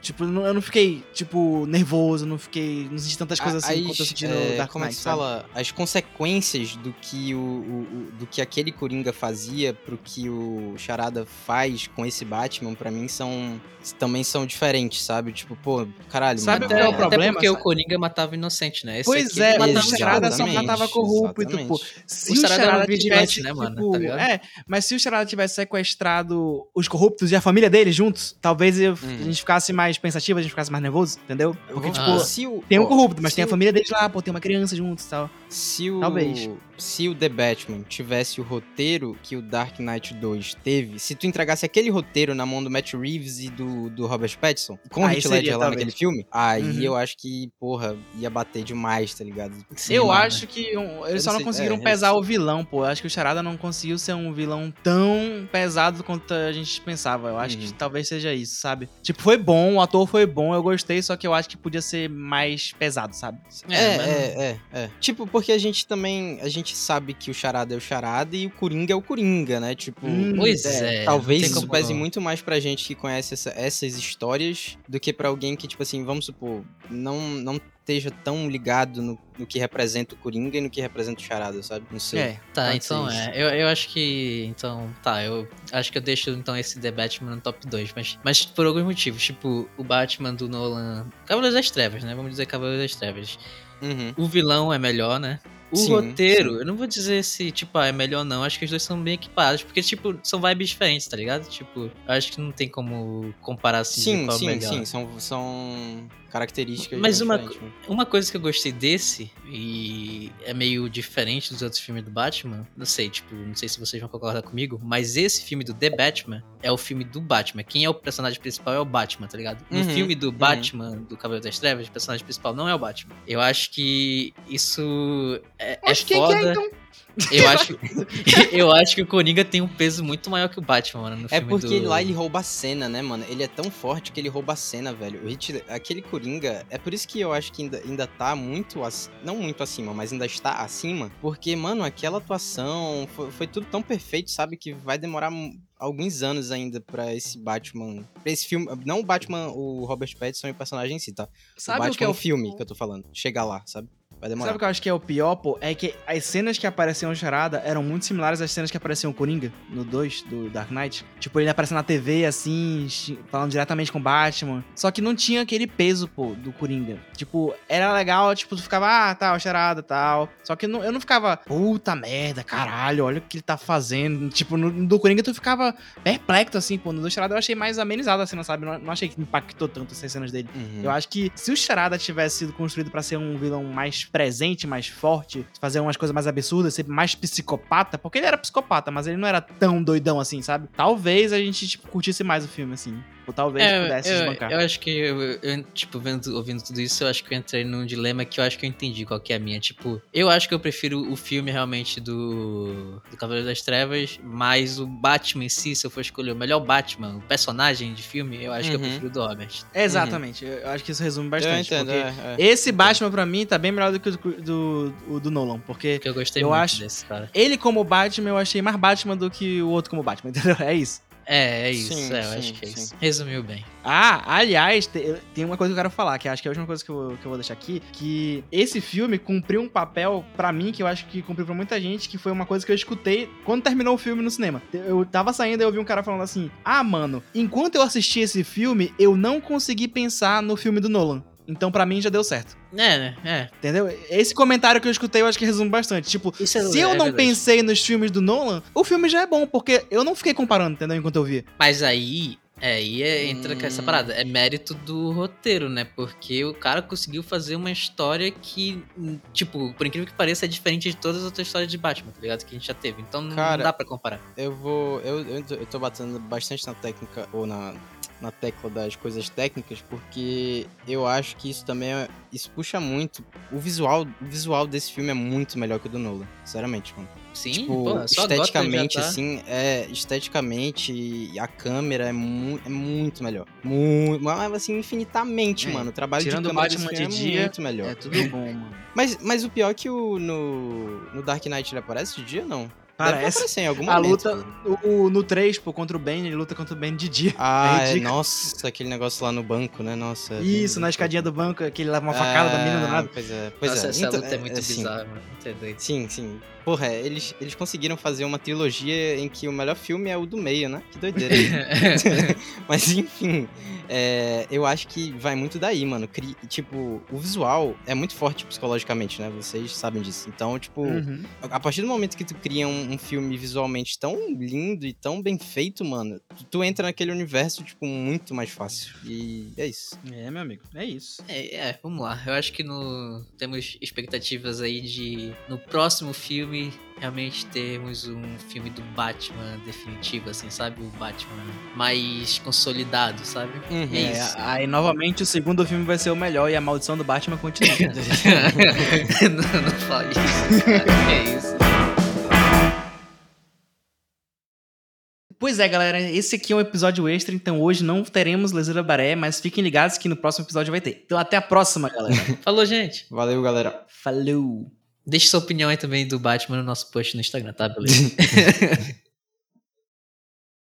Tipo, eu não- eu não fiquei, tipo, nervoso, não fiquei. Não senti tantas coisas assim
As-
quanto eu senti
é,
no Dark
como é
Knight.
que
sabe?
fala? As consequências do que o, o- o- do que aquele Coringa fazia pro que o Charada faz com esse Batman, pra mim são também são diferentes, sabe? Tipo, pô, caralho,
Sabe
mano.
qual é o
Até-
problema,
Até porque
sabe?
o Coringa matava inocente, né? Esse
Pois
aqui,
é, o Charada só matava corrupto,
exatamente.
pô. Se
O
o
Charada
tivesse,
né, mano?
tipo,
Tá
é, mas se o Charada tivesse sequestrado os corruptos e a família dele juntos, talvez
Hum.
a gente ficasse mais pensativo, a gente ficasse mais nervoso, entendeu? Porque, tipo,
Ah.
se o,
tem um corrupto, mas tem a
o-
família deles lá, pô, tem uma criança juntos e tal.
Se o,
Talvez.
se o The Batman tivesse o roteiro que o Dark Knight 2 teve, se tu entregasse aquele roteiro na mão do Matt Reeves e do, do Robert Pattinson, com o
Aí
Heath
seria,
Ledger lá
talvez.
naquele filme, aí
Uhum.
eu acho que, porra, ia bater demais, tá ligado?
Sim,
eu
mano.
acho que um- eles só
não sei-
conseguiram
é,
pesar
eles-
o vilão, pô. Eu acho que o Charada não conseguiu ser um vilão tão pesado quanto a gente pensava. Eu acho que
Uhum.
talvez seja isso, sabe? Tipo, foi bom, o ator foi bom, eu gostei, só que eu acho que podia ser mais pesado, sabe?
É,
É,
é, é, é. Tipo, porque a gente também, a gente sabe que o Charada é o Charada e o Coringa é o Coringa, né? Tipo,
Hum,
Pois é.
Talvez
não tem
isso
como
pese
não.
muito mais pra gente que conhece essa- essas histórias do que pra alguém que, tipo assim, vamos supor, não, não esteja tão ligado no, no que representa o Coringa e no que representa o Charada, sabe? Não sei.
É.
Tá, então é. Eu, eu acho que. Então, tá, eu acho que eu deixo então esse The Batman no top 2. Mas, mas por alguns motivos. Tipo, o Batman do Nolan. Cavaleiros das Trevas, né? Vamos dizer Cavaleiros das Trevas.
Uhum.
O vilão é melhor, né? O
Sim,
roteiro,
sim.
eu não vou dizer se, tipo, ah, é melhor ou não. Acho que os dois são bem equipados. Porque, tipo, são vibes diferentes, tá ligado? Tipo, eu acho que não tem como comparar assim.
Sim,
qual é
sim,
melhor.
sim. São, são características
Mas uma
né?
Uma coisa que eu gostei desse, e é meio diferente dos outros filmes do Batman, não sei, tipo, não sei se vocês vão concordar comigo, mas esse filme do The Batman é o filme do Batman. Quem é o personagem principal é o Batman, tá ligado? No
Uhum,
filme do Batman, do Cavaleiro das Trevas, o personagem principal não é o Batman. Eu acho que isso é, é
Mas quem que
foda.
é, então?
Eu acho, eu acho que o Coringa tem um peso muito maior que o Batman, mano, no
É
filme
porque
do...
lá ele rouba a cena, né, mano? Ele é tão forte que ele rouba a cena, velho. O Heath- aquele Coringa, é por isso que eu acho que ainda, ainda tá muito, ac- não muito acima, mas ainda está acima, porque, mano, aquela atuação foi, foi tudo tão perfeito, sabe, que vai demorar alguns anos ainda pra esse Batman, pra esse filme, não o Batman, o Robert Pattinson e o personagem em si, tá?
Sabe
o
o
Batman
que é o
filme que eu tô falando, chegar lá, sabe? Vai demorar.
Sabe o que eu acho que é o pior, pô? É que as cenas que apareciam Charada eram muito similares às cenas que apareciam o Coringa no 2 do Dark Knight. Tipo, ele aparecendo na TV, assim, falando diretamente com o Batman. Só que não tinha aquele peso, pô, do Coringa. Tipo, era legal, tipo, tu ficava, ah, o Charada, tal. Só que não- eu não ficava, puta merda, caralho, olha o que ele tá fazendo. Tipo, no, do Coringa tu ficava perplexo, assim, pô. No do Charada eu achei mais amenizado a cena, sabe? Não, não achei que impactou tanto essas cenas dele.
Uhum.
Eu acho que se o Charada tivesse sido construído pra ser um vilão mais presente, mais forte, fazer umas coisas mais absurdas, ser mais psicopata, porque ele era psicopata, mas ele não era tão doidão assim, sabe? Talvez a gente, tipo, curtisse mais o filme, assim. Ou talvez
É,
pudesse
eu,
desbancar.
eu acho que, eu, eu, tipo, vendo, ouvindo tudo isso, eu acho que eu entrei num dilema que eu acho que eu entendi qual que é a minha. Tipo, eu acho que eu prefiro o filme realmente do, do Cavaleiro das Trevas, mas o Batman em si, se eu for escolher o melhor Batman, o personagem de filme, eu acho que eu
Uhum.
prefiro o do Robert.
Exatamente, eu acho que isso resume
Eu
bastante.
entendo,
porque
é, é.
esse Batman, pra mim, tá bem melhor do que o do, do, do Nolan, porque
Porque eu gostei
Eu
muito
acho-
desse, cara.
ele como Batman, eu achei mais Batman do que o outro como Batman, entendeu? É isso.
É, é isso,
Sim,
é, eu
sim,
acho que é
sim.
isso. Resumiu bem.
Ah, aliás, te- tem uma coisa que eu quero falar, que acho que é a última coisa que eu, que eu vou deixar aqui, que esse filme cumpriu um papel pra mim, que eu acho que cumpriu pra muita gente, que foi uma coisa que eu escutei quando terminou o filme no cinema. Eu tava saindo e eu vi um cara falando assim, ah, mano, enquanto eu assisti esse filme, eu não consegui pensar no filme do Nolan. Então pra mim já deu certo.
É, né? É.
Entendeu? Esse comentário que eu escutei eu acho que resume bastante. Tipo,
Isso é-
se eu
é
não
verdade.
pensei nos filmes do Nolan, o filme já é bom, porque eu não fiquei comparando, entendeu? Enquanto eu via.
Mas aí, é, aí é, entra com essa
Hum.
parada. É mérito do roteiro, né? Porque o cara conseguiu fazer uma história que, hum, tipo, por incrível que pareça, é diferente de todas as outras histórias de Batman, tá ligado? Que a gente já teve. Então não,
Cara,
não dá pra comparar.
Eu vou. Eu, eu, eu tô batendo bastante na técnica, ou na, na tecla das coisas técnicas, porque eu acho que isso também é, Isso puxa muito. O visual, o visual desse filme é muito melhor que o do Nolan. Sinceramente, mano.
Sim,
tipo,
Gotham
esteticamente,
tá-
assim, é. Esteticamente, a câmera é, mu é muito melhor. Muito. Mas assim, infinitamente,
É,
mano. O trabalho de câmera
Batman
filme
de
é
dia,
muito melhor.
É tudo bom, mano.
Mas, mas o pior é que o, no, no Dark Knight ele aparece de dia, não?
Parece.
aparecer em algum
A
momento.
luta, o, o- no 3, pô, contra o Bane, ele luta contra o Bane de dia.
Ah,
É
é, nossa, aquele negócio lá no banco, né? Nossa. é
Isso,
bem-
na escadinha do banco, que ele leva uma facada da mina do
É,
nada.
Pois é, pois
Nossa,
é.
essa
Então,
luta é muito
assim,
bizarra, mano.
Sim, sim. Porra, é, eles, eles conseguiram fazer uma trilogia em que o melhor filme é o do meio, né? Que doideira. Mas enfim, é, eu acho que vai muito daí, mano. Cri- tipo, o visual é muito forte psicologicamente, né? Vocês sabem disso. Então, tipo,
Uhum.
a partir do momento que tu cria um, um filme visualmente tão lindo e tão bem feito, mano, tu, tu entra naquele universo, tipo, muito mais fácil. E é isso.
É, meu amigo, é isso.
É, é, vamos lá. Eu acho que no, temos expectativas aí de no próximo filme realmente termos um filme do Batman definitivo, assim, sabe? O Batman mais consolidado, sabe?
Uhum.
É
É,
isso.
aí novamente o segundo filme vai ser o melhor e a maldição do Batman continua.
não, não fala isso, cara. É isso.
Pois é, galera, esse aqui é um episódio extra, então hoje não teremos Lesura Baré, mas fiquem ligados que no próximo episódio vai ter. Então até a próxima, galera.
Falou, gente.
Valeu, galera.
Falou!
Deixe sua opinião aí também do Batman no nosso post no Instagram, tá? Beleza?